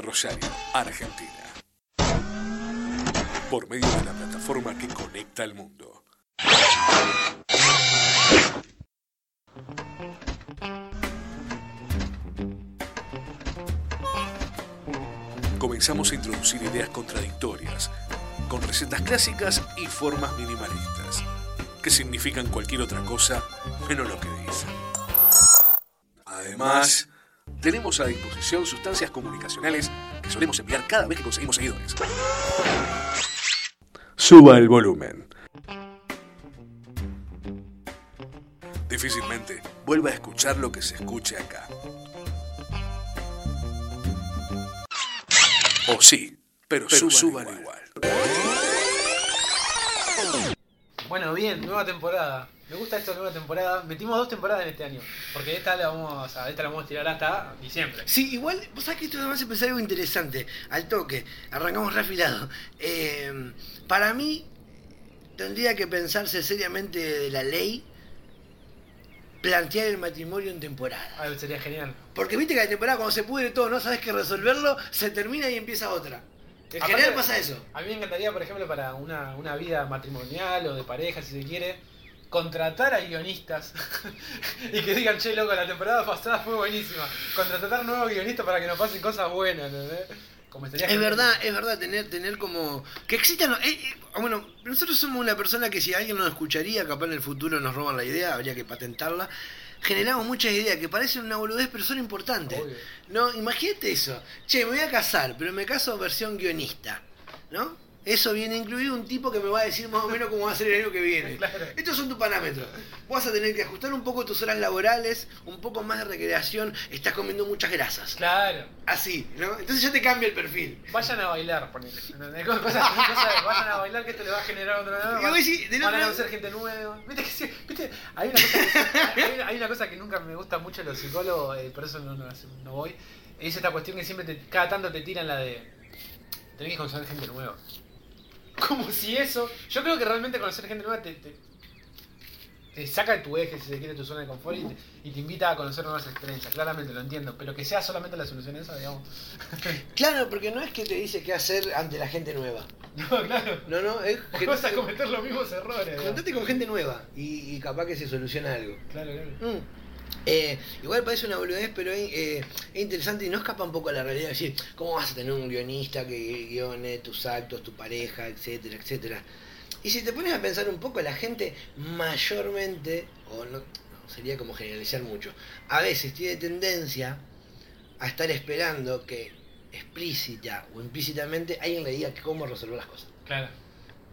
Rosario, Argentina. Por medio de la plataforma que conecta al mundo. Comenzamos a introducir ideas contradictorias, con recetas clásicas y formas minimalistas, que significan cualquier otra cosa menos lo que dicen. Además, tenemos a disposición sustancias comunicacionales que solemos enviar cada vez que conseguimos seguidores. Suba el volumen. Difícilmente vuelva a escuchar lo que se escuche acá. O sí, pero, suban, igual. Bueno, bien, nueva temporada. Me gusta esto, nueva temporada. Metimos dos temporadas en este año. Porque esta la vamos a, esta la vamos a tirar hasta diciembre. Sí, igual, vos sabés que esto hace pensar algo interesante. Al toque, arrancamos refilado. Eh, para mí, tendría que pensarse seriamente de la ley plantear el matrimonio en temporada. Ah, sería genial. Porque viste que la temporada cuando se pudre todo, no sabes qué resolverlo, se termina y empieza otra. En general pasa eso. A mí me encantaría, por ejemplo, para una, una vida matrimonial o de pareja, si se quiere, contratar a guionistas y que digan, che, loco, la temporada pasada fue buenísima. Contratar nuevos guionistas para que nos pasen cosas buenas, estaría Es verdad, es verdad tener, tener como. Que existan. eh, eh, bueno, nosotros somos una persona que si alguien nos escucharía, capaz en el futuro nos roban la idea, habría que patentarla. Generamos muchas ideas que parecen una boludez, pero son importantes. Obvio. No, imagínate eso. Che, me voy a casar, pero me caso versión guionista. ¿No? Eso viene incluido un tipo que me va a decir más o menos cómo va a ser el año que viene. Claro. Estos son tus parámetros. Vas a tener que ajustar un poco tus horas laborales, un poco más de recreación. Estás comiendo muchas grasas. Claro. Así, ¿no? Entonces ya te cambia el perfil. Vayan a bailar, ponele. ¿entendés? Cosas- cosas- vayan a bailar que esto le va a generar otro nuevo. Y vos decís, del Van a conocer gente nueva. Viste que sí, viste, hay una cosa que, hay una, hay una cosa que nunca me gusta mucho los psicólogos, eh, por eso no, no, no voy. Es esta cuestión que siempre te, cada tanto te tiran la de tenés que conocer gente nueva. Como si eso. Yo creo que realmente conocer gente nueva te, te, te saca de tu eje, si se quiere, tu zona de confort y te, y te invita a conocer nuevas experiencias. Claramente lo entiendo, pero que sea solamente la solución esa, digamos. Claro, porque no es que te dice qué hacer ante la gente nueva. No, claro. No, no, es que Vas a cometer los mismos errores. Contate con gente nueva y, y capaz que se soluciona algo. Claro, claro. Mm. Eh, igual parece una boludez, pero es, eh, es interesante y no escapa un poco a la realidad. Es decir, ¿cómo vas a tener un guionista que guione tus actos, tu pareja, etcétera, etcétera? Y si te pones a pensar un poco, la gente mayormente, o no, no, sería como generalizar mucho, a veces tiene tendencia a estar esperando que explícita o implícitamente alguien le diga cómo resolver las cosas. Claro.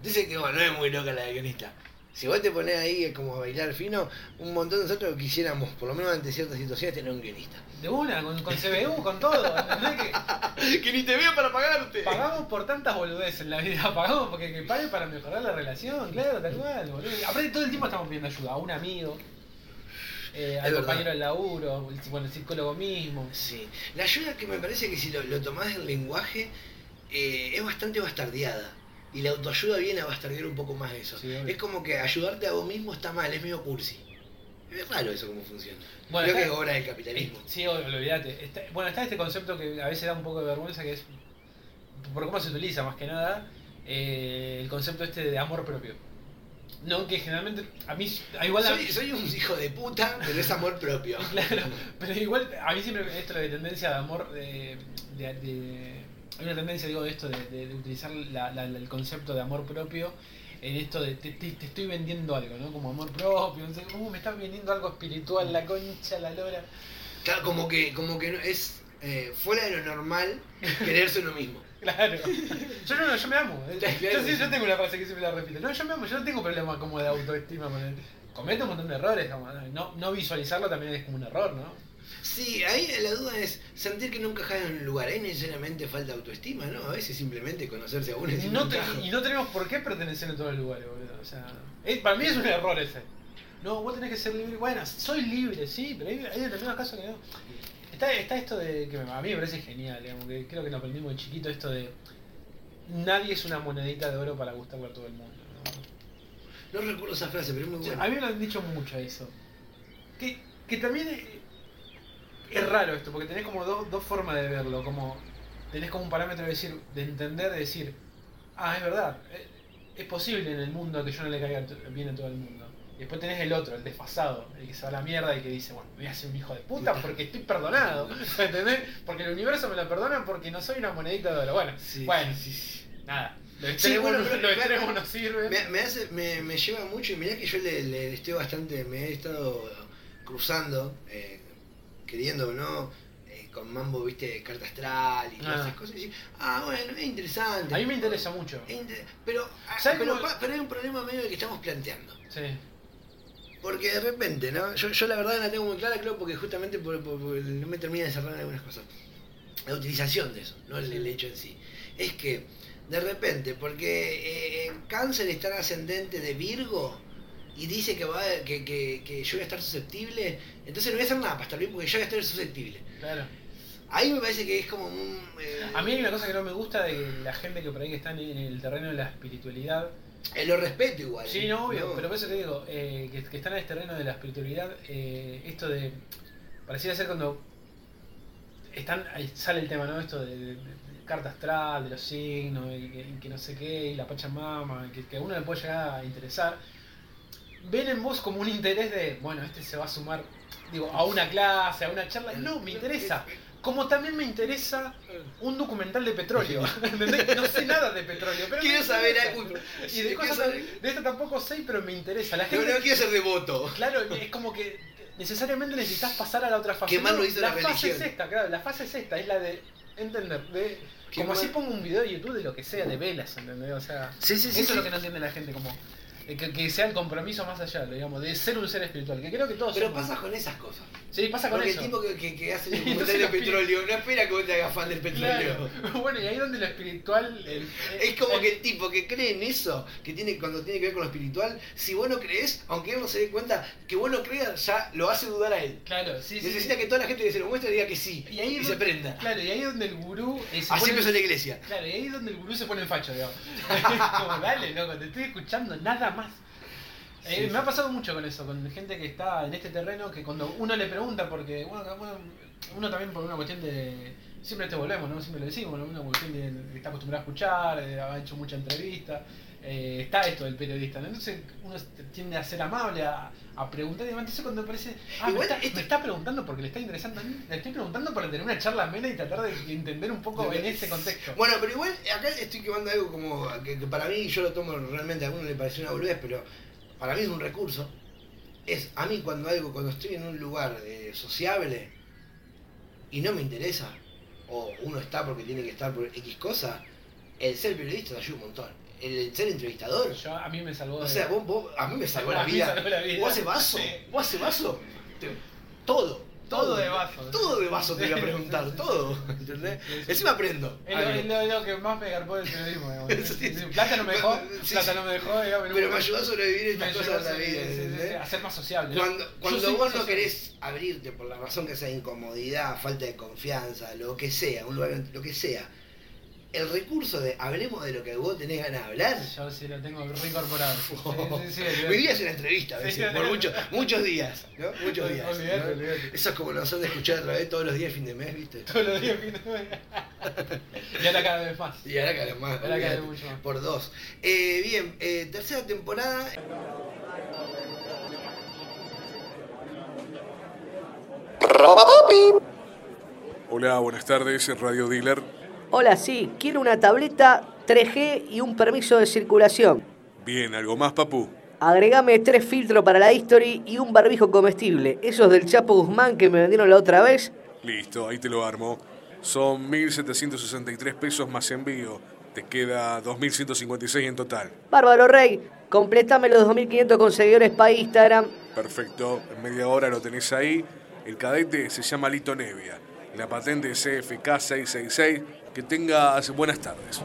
Dice que bueno, no es muy loca la de guionista. Si vos te pones ahí como a bailar fino, un montón de nosotros quisiéramos, por lo menos ante ciertas situaciones, tener un guionista. De una, con, con CBU, con todo. Que que ni te vea para pagarte. pagamos por tantas boludeces en la vida. Pagamos porque que pague para mejorar la relación, claro, tal cual, boludo. Aparte, todo el tiempo estamos pidiendo ayuda a un amigo, eh, al compañero del laburo, el, bueno, el psicólogo mismo. Sí. La ayuda que me parece que si lo, lo tomás del lenguaje eh, es bastante bastardeada. Y la autoayuda viene a bastardear un poco más eso. Sí, es como que ayudarte a vos mismo está mal, es medio cursi. Es raro eso cómo funciona. Bueno, Creo que es obra del capitalismo. Sí, obvio, olvídate. Está- bueno, está este concepto que a veces da un poco de vergüenza, que es, por cómo se utiliza más que nada, eh, el concepto este de amor propio. No, que generalmente, a mí, a igual a Soy, soy un hijo de puta, pero es amor propio. Claro, pero igual a mí siempre esto de tendencia de amor, de, de- de- hay una tendencia, digo, de esto de, de- de utilizar la- la- el concepto de amor propio en esto de te, te- te estoy vendiendo algo, ¿no? Como amor propio, uh, me estás vendiendo algo espiritual, la concha, la lora. Claro, como que, como que es eh, fuera de lo normal quererse uno mismo. Claro. Yo no, yo me amo. eh. Claro. Yo, sí, yo tengo una frase que siempre la repito. No, yo me amo, yo no tengo problema como de autoestima. Cometo un montón de errores, como, no, no visualizarlo también es como un error, ¿no? Sí, ahí la duda es sentir que no encajas en un lugar. Ahí necesariamente falta autoestima, ¿no? A veces simplemente conocerse a uno y No te- y no tenemos por qué pertenecer en todos los lugares, boludo. O sea, es- para mí es un error ese. No, vos tenés que ser libre. Bueno, soy libre, sí, pero hay, hay determinados casos que no. Está, está esto de que a mí me parece genial, digamos, que creo que lo aprendimos de chiquito, esto de nadie es una monedita de oro para gustarle a todo el mundo. ¿no? No recuerdo esa frase, pero es muy O sea, buena. a mí me lo han dicho mucho eso. Que, que también es, raro esto, porque tenés como dos, dos formas de verlo. Como tenés como un parámetro de decir, de entender, de decir, ah, es verdad, eh, es posible en el mundo que yo no le caiga bien a todo el mundo. Y después tenés el otro, el desfasado, el que se va a la mierda y que dice, bueno, voy a ser un hijo de puta porque estoy perdonado. ¿Entendés? Porque el universo me lo perdona porque no soy una monedita de oro. Bueno, Sí, bueno, sí, sí. nada. Los Sí, extremos, bueno, no- pero- los claro, extremos no sirven. Me, me hace, me, me lleva mucho y mirá que yo le, le estoy bastante, me he estado cruzando, eh, queriendo o no, eh, con Mambo, viste, carta astral y todas Ah. esas cosas. Y, ah, bueno, es interesante. A mí me interesa mucho. Es inter- pero, ah, ¿Sabes pero, cómo- pero hay un problema medio que estamos planteando. Sí. Porque de repente, ¿no? Yo, yo la verdad la tengo muy clara, creo, porque justamente por, por- por- no me termina de cerrar algunas cosas. La utilización de eso, no el, el hecho en sí. Es que, de repente, porque eh, Cáncer está en ascendente de Virgo y dice que, va, que, que, que yo voy a estar susceptible, entonces no voy a hacer nada para estar bien porque yo voy a estar susceptible. Claro. Ahí me parece que es como un... eh, A mí hay una cosa que no me gusta de la gente que por ahí que está en el terreno de la espiritualidad. eh, lo respeto igual. Sí, no, obvio, No. pero por eso te digo, eh, que, que están en el terreno de la espiritualidad, eh, esto de. Pareciera ser cuando. Están, ahí sale el tema, ¿no? Esto de, de- de carta astral, de los signos, y que, y que no sé qué, y la Pachamama, que, que a uno le puede llegar a interesar. Ven en vos como un interés de, bueno, este se va a sumar, digo, a una clase, a una charla. No, me interesa. Como también me interesa un documental de petróleo. ¿entendés? No sé nada de petróleo, pero Quiero saber algo. Y de cosas de esto tampoco sé, pero me interesa. La gente, no quiero ser devoto. claro, es como que necesariamente necesitas pasar a la otra fase. Que más lo hizo la fase religión. es esta, claro, la fase es esta, es la de entender, de como así pongo un video de YouTube de lo que sea, de velas, ¿entendés? O sea, Sí, sí, sí, eso es lo que no entiende la gente, como que, que sea el compromiso más allá, digamos, de ser un ser espiritual, que creo que todos Pero somos. pasa con esas cosas. Sí, pasa con Porque eso. el tipo que, que, que hace el Y documental de petróleo no espera que vos te hagas fan del petróleo. Claro. Bueno, y ahí donde lo espiritual. el- Es como el- que el tipo que cree en eso, que tiene cuando tiene que ver con lo espiritual, si vos no crees, aunque él no se dé cuenta, que vos no creas, ya lo hace dudar a él. Claro, sí, sí. Necesita que toda la gente que se lo muestre diga que sí Y ahí se donde- prenda. Claro, y ahí donde el gurú. eh, se Así empezó la iglesia. Claro, y ahí es donde el gurú se pone en facho, digamos. Como, dale, loco, te estoy escuchando, nada más. Eh, Sí, me ha pasado mucho con eso, con gente que está en este terreno, que cuando uno le pregunta, porque bueno, uno también por una cuestión de... Siempre te volvemos, ¿no? Siempre lo decimos, ¿no? Una cuestión de, de que está acostumbrado a escuchar, de ha hecho mucha entrevista, eh, está esto del periodista, ¿no? Entonces uno tiende a ser amable, a, a preguntar, y demás. entonces cuando parece, ah, me Igual está, esto- me está preguntando porque le está interesando a mí, le estoy preguntando para tener una charla amena y tratar de entender un poco en ese contexto. Bueno, pero igual acá estoy quemando algo como que, que para mí yo lo tomo realmente, a alguno le parece una boludez, pero para mí es un recurso. Es a mí cuando algo, cuando estoy en un lugar eh, sociable y no me interesa, o uno está porque tiene que estar por X cosa, el ser periodista te ayuda un montón. El ser entrevistador, Yo, a mí me salvó o sea, vos, vos- a mí me salvó la mí vida. salvó la vida. ¿Vos haces vaso? ¿Vos haces vaso? Todo. Todo de vaso. Todo de vaso te voy a preguntar, todo. ¿Entendés? Encima aprendo. Es lo, es lo- es lo que más me garpó del periodismo. Sí. Plata no me dejó, Sí, plata no me dejó, digamos, Pero me ayudó a sobrevivir estas cosas de la vida. ¿entendés? a ser más sociable. Cuando, cuando soy vos no querés abrirte por la razón que sea incomodidad, falta de confianza, lo que sea, un lugar, lo que sea, el recurso de hablemos de lo que vos tenés ganas de hablar. Yo sí lo tengo reincorporado. Sí, sí, sí, vida es una entrevista a Sí, veces, sí, por muchos, muchos días, ¿no? Muchos días. Olvidate, ¿no? olvidate. Eso es como nosotros de escuchar otra vez todos los días fin de mes, ¿viste? Todos los días fin de semana. Y ahora cada vez más. Y ahora cada más, Ahora cada vez mucho más. por dos. Eh, bien, eh, tercera temporada. Hola, buenas tardes, Radio Dealer. Hola, sí, quiero una tableta 3G y un permiso de circulación. Bien, ¿algo más, papu? Agregame tres filtros para la history y un barbijo comestible. Esos del Chapo Guzmán que me vendieron la otra vez. Listo, ahí te lo armo. Son 1.763 pesos más envío. Te queda 2.156 en total. Bárbaro Rey, completame los 2.500 con seguidores para Instagram. Perfecto, en media hora lo tenés ahí. El cadete se llama Lito Nevia. La patente es CFK 666. Que tengas buenas tardes.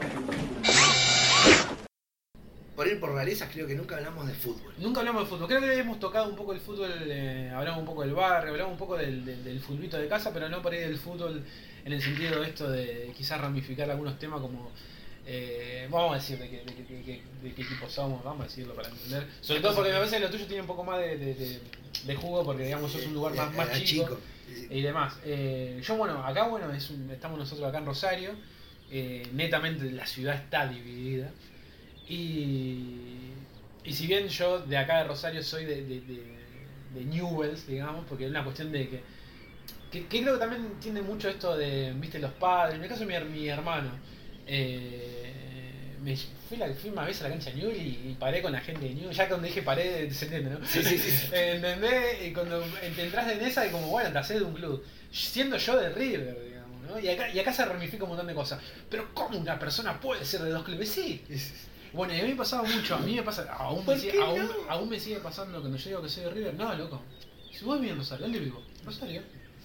Por ir por rarezas, creo que nunca hablamos de fútbol. Nunca hablamos de fútbol. Creo que hemos tocado un poco el fútbol, eh, hablamos un poco del barrio, hablamos un poco del, del, del fulbito de casa, pero no por ahí del fútbol en el sentido de esto de quizás ramificar algunos temas como. Eh, vamos a decir de qué, de, qué- de qué- de qué equipo somos, vamos a decirlo para entender. Sobre todo porque me parece que lo tuyo tiene un poco más de, jugo porque digamos sos un lugar más, más Era chico, y demás. Eh, yo bueno, acá bueno, es un- estamos nosotros acá en Rosario. eh, netamente la ciudad está dividida. Y, y si bien yo de acá de Rosario soy de, Newells, digamos, porque es una cuestión de que, que, que creo que también tiene mucho esto de, viste, los padres, en el caso de mi, mi hermano, eh, me fui, la, fui una vez a la cancha de Newell y, y paré con la gente de Newell, ya cuando dije paré, se entiende, ¿no? Sí, sí, sí. ¿Entendés? Y cuando te entras en esa y como, bueno, te haces de un club, siendo yo de River, digamos, ¿no? Y acá, y acá se ramifica un montón de cosas. Pero ¿cómo una persona puede ser de dos clubes? Sí. Bueno, y a mí me pasaba mucho, a mí me pasa, aún me, ¿Por sigue, aún, no? aún me sigue pasando cuando yo digo que soy de River. No, loco. Si vos vivís en Rosario, ¿dónde vivo? Rosario.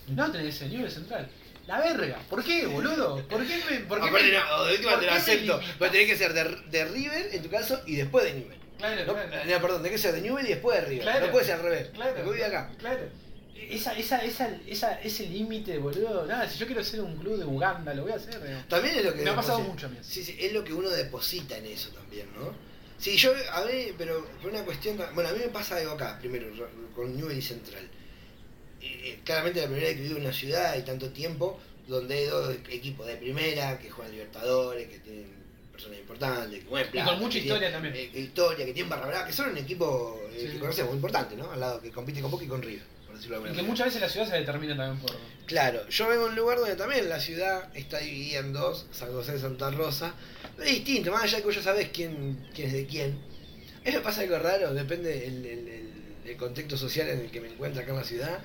No tenés ser nivel central. La verga. ¿Por qué, boludo? ¿Por qué me.? Por qué Aparte, me- no, de última por te qué lo me acepto. limitas? Pero tenés que ser de, de River, en tu caso, y después de Newell. Claro, No, claro. no, perdón, tenés que ser de Newell y después de River. Claro. No puede ser al revés. Claro. Porque vive acá. Claro. Esa, esa, esa, esa, ese límite, boludo. Nada, si yo quiero ser un club de Uganda, lo voy a hacer, digamos. También es lo que. Me ha pasado deposita- mucho a mí eso. Sí, sí, es lo que uno deposita en eso también, ¿no? Sí, yo, a mí, pero por una cuestión. Bueno, a mí me pasa algo acá, primero, con Newell y Central. Eh, claramente la primera vez que vivo en una ciudad y tanto tiempo, donde hay dos equipos de primera que juegan Libertadores, que tienen personas importantes, que mueven plata, con mucha que historia tienen- también. eh, historia, que tienen barra brava, que son un equipo eh, Sí. que conocemos muy importante, ¿no? Al lado que compite con Boca y con River, por decirlo de Y que muchas veces la ciudad se determina también por. Claro, yo vengo de un lugar donde también la ciudad está dividida en dos, San José y Santa Rosa, pero es distinto, más allá de que vos ya sabés quién, quién es de quién. A mí me pasa algo raro, depende del el, el- el contexto social en el que me encuentro acá en la ciudad.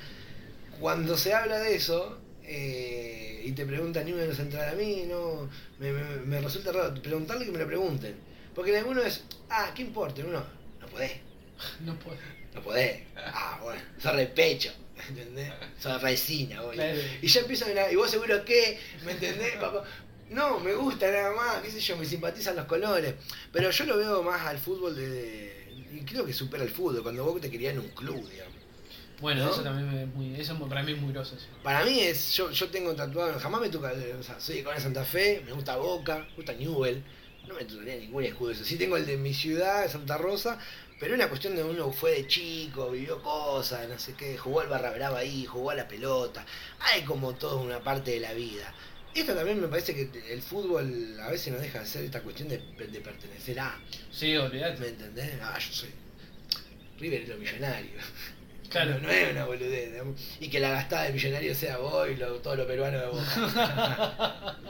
Cuando se habla de eso eh, y te preguntan número central a mí, no, me, me- me resulta raro preguntarle que me lo pregunten. Porque en alguno es, ah, ¿qué importa? En uno, no podés. No puedo. No podés. Ah, bueno, sos re pecho. ¿Entendés? Sos resina. Claro. Y ya empiezan a. ¿Y vos seguro qué? ¿Me entendés, papá? No, me gusta nada más, qué sé yo, me simpatizan los colores. Pero yo lo veo más al fútbol de. Y creo que supera el fútbol, cuando vos te querías en un club, digamos. Bueno, ¿No? eso también es muy. Eso para mí es muy groso. Para mí es. Yo, yo tengo tatuado, jamás me toca. O sea, soy de Colonia Santa Fe, me gusta Boca, me gusta Newell. No me tatuaría ningún escudo eso. Sí tengo el de mi ciudad, de Santa Rosa, pero es una cuestión de uno fue de chico, vivió cosas, no sé qué, jugó al barra brava ahí, jugó a la pelota. Hay como toda una parte de la vida. Esto también me parece que el fútbol a veces nos deja de hacer esta cuestión de, de pertenecer a. Sí, olvidate. ¿Me entendés? Ah, yo soy. River es lo millonario. Claro. No, es una boludez. Y que la gastada de millonario sea vos y lo, todo lo peruano de boca.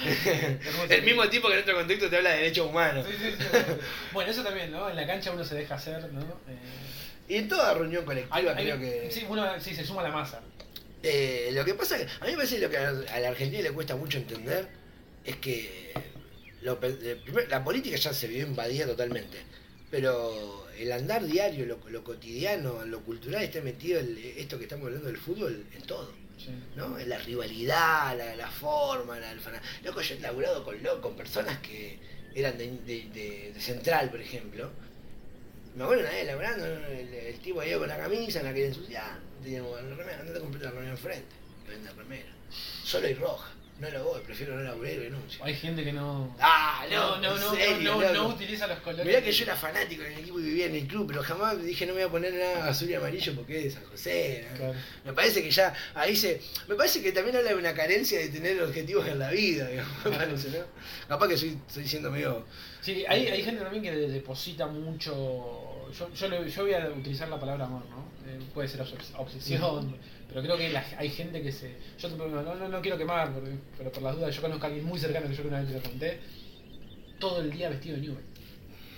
el mismo tipo que en otro contexto te habla de derechos humanos. Sí, sí, sí. Bueno, eso también, ¿no? En la cancha uno se deja hacer, ¿no? Eh, Y en toda reunión colectiva hay- hay- creo que. Sí, uno sí, se suma a la masa. Eh, lo que pasa es que a mí me parece que lo que a la Argentina le cuesta mucho entender es que lo la política ya se vio invadida totalmente, pero el andar diario, lo, lo cotidiano, lo cultural está metido el- esto que estamos hablando del fútbol en todo. Sí. ¿no? La rivalidad, la, la forma, la, el Loco, yo he laburado con, con personas que eran de, de- de- de Central, por ejemplo. Me acuerdo una vez laburando, el, el tipo ahí con la camisa, la quería ensuciar. Teníamos la remera, andate a comprar la remera enfrente, que vende remera. Solo y roja. No lo voy, prefiero no laburar y renuncio. Hay gente que no. Ah, no, no, no, en no, no, no utiliza los colores. Mirá que yo era fanático del equipo y vivía en el club, pero jamás dije no me voy a poner nada azul y amarillo porque es de San José. ¿no? Claro. Me parece que ya ahí se. Me parece que también habla de una carencia de tener objetivos en la vida, digamos, me parece, ¿no? Capaz que soy, estoy siendo medio. Sí, hay, hay gente también que deposita mucho. Yo, yo, le- yo voy a utilizar la palabra amor, ¿no? Eh, puede ser obses- obsesión, pero creo que la- hay gente que se. Yo no, no, no quiero quemar, porque- pero por las dudas, yo conozco a alguien muy cercano que yo que una vez te lo conté. Todo el día vestido de Newell.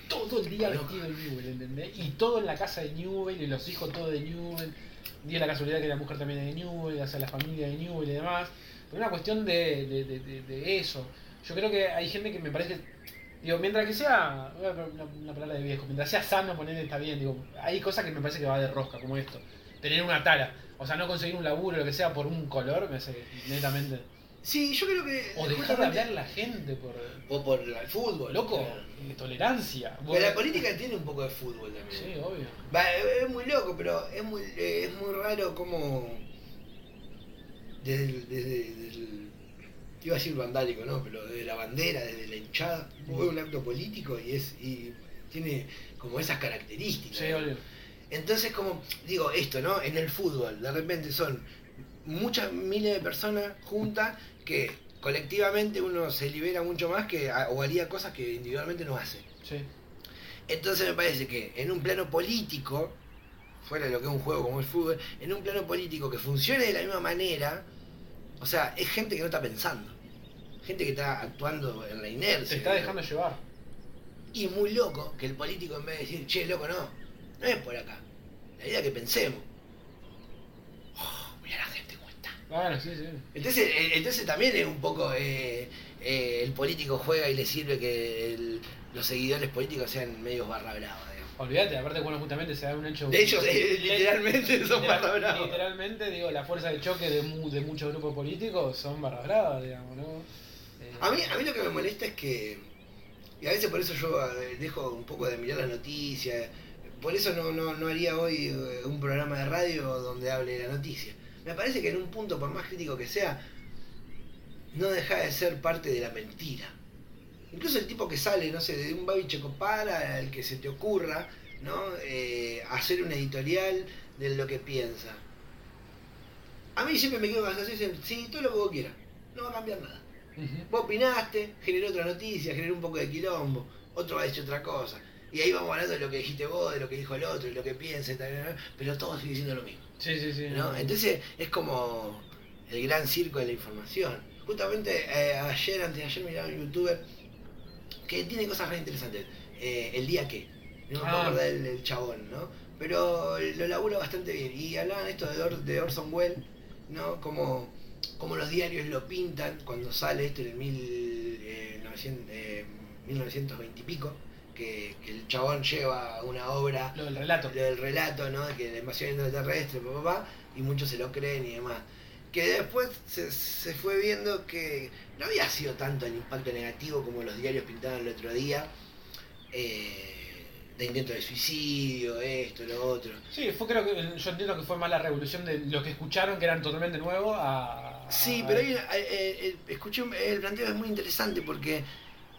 Todo el día vestido de Newell, ¿entendés? Y todo en la casa de Newell, y los hijos todos de Newell. Dio la casualidad que la mujer también es de Newell, o sea, la familia de Newell y demás. Pero una cuestión de, de, de, eso. Yo creo que hay gente que me parece. Digo, mientras que sea. Una, una palabra de viejo. Mientras sea sano, poner está bien. Digo, hay cosas que me parece que va de rosca, como esto. Tener una tara. O sea, no conseguir un laburo, lo que sea, por un color, me hace netamente. Sí, yo creo que. O dejar de hablar la gente por. O por el fútbol. Loco, claro. eh, tolerancia. Pero la política tiene un poco de fútbol también. Sí, obvio. Va, es muy loco, pero es muy, eh, es muy raro como. Desde el, desde, desde el- Iba a decir vandálico, ¿no? Pero desde la bandera, desde la hinchada, ves un acto político y es y tiene como esas características. Sí, obvio. Entonces, como digo, esto, ¿no? En el fútbol, de repente son muchas miles de personas juntas que colectivamente uno se libera mucho más que o haría cosas que individualmente no hace. Sí. Entonces me parece que en un plano político, fuera de lo que es un juego como el fútbol, en un plano político que funcione de la misma manera, o sea, es gente que no está pensando. Gente que está actuando en la inercia. Se está dejando llevar. Y muy loco que el político en vez de decir, che, loco, no, no es por acá. La idea que pensemos. Oh, mira la gente cómo está. Bueno, sí, sí. Entonces, eh, entonces también es un poco eh, eh, el político juega y le sirve que el- los seguidores políticos sean medios barra brava. digamos. Olvídate, aparte, bueno, justamente se da un hecho. De hecho, eh, literalmente son Literal- barra. Literalmente, digo, la fuerza de choque de, mu- de muchos grupos políticos son barra brava, digamos, ¿no? Eh, A mí, a mí lo que me molesta es que, y a veces por eso yo eh, dejo un poco de mirar las noticias, por eso no, no, no haría hoy eh, un programa de radio donde hable de la noticia. Me parece que en un punto, por más crítico que sea, no deja de ser parte de la mentira. Incluso el tipo que sale, no sé, de un Babi Checopara, al que se te ocurra, ¿no? Eh, hacer una editorial de lo que piensa. A mí siempre me quedo con la sensación sí, todo lo que vos quieras, no va a cambiar nada. Vos opinaste, generó otra noticia, generó un poco de quilombo, otro va a decir otra cosa. Y ahí vamos hablando de lo que dijiste vos, de lo que dijo el otro, de lo que piensa, pero todo sigue diciendo lo mismo. Sí, sí, sí. ¿no? Entonces es como el gran circo de la información. Justamente eh, ayer, antes de ayer, miraba un youtuber que tiene cosas re interesantes. Eh, el día que, no me Ah. acordar del, del chabón, ¿no? Pero lo labura bastante bien. Y hablaban esto de, Or- de Orson Welles, ¿no? Como, como los diarios lo pintan cuando sale esto en el mil, eh, 900, 1920 y pico, que, que el chabón lleva una obra Lo del relato. lo del relato, ¿no? De que la invasión extraterrestre, papá, papá, y muchos se lo creen y demás. Que después se, se fue viendo que no había sido tanto el impacto negativo como los diarios pintaban el otro día, eh, de intento de suicidio, esto, lo otro. Sí, fue creo que yo entiendo que fue más la revolución de lo que escucharon, que eran totalmente nuevos, a. Sí, pero una- eh, eh, escuché el planteo es muy interesante porque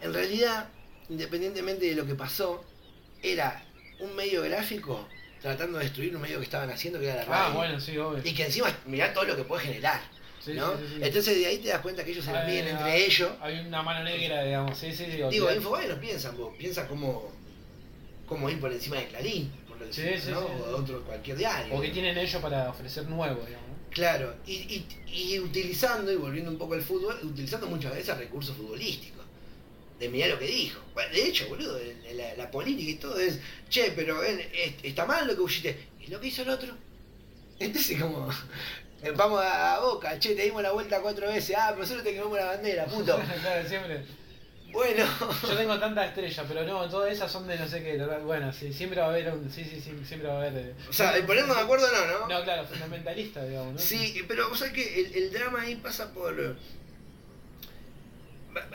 en realidad, independientemente de lo que pasó, era un medio gráfico tratando de destruir un medio que estaban haciendo que era la radio. Ah, bueno, sí, obvio. Y que encima mirá todo lo que puede generar. Sí, ¿no? sí, sí, sí. Entonces de ahí te das cuenta que ellos se Ah, miden entre ah, ellos. Hay una mano negra, digamos. Sí, sí, sí. Digo. Infobae no piensan vos, piensa como, como ir por encima de Clarín, por Sí, sí, ¿no? o de otro cualquier diario. O que tienen ellos para ofrecer nuevo, digamos. Claro, y, y, y utilizando, y volviendo un poco al fútbol, utilizando muchas veces recursos futbolísticos. De mirar lo que dijo. Bueno, de hecho, boludo, la, la política y todo es, che, pero es- está mal lo que pusiste. ¿Y lo que hizo el otro? Entonces como, eh, vamos a, a Boca, che, te dimos la vuelta cuatro veces, ah, pero nosotros te quemamos la bandera, puto. claro, siempre. Bueno. Yo tengo tantas estrellas, pero no, todas esas son de no sé qué. Bueno, sí, siempre va a haber un. Sí, sí, sí, siempre va a haber. eh, O sea, el ponernos de acuerdo no, ¿no? No, claro, fundamentalista, digamos, ¿no? Sí, pero vos sabés que el, el drama ahí pasa por.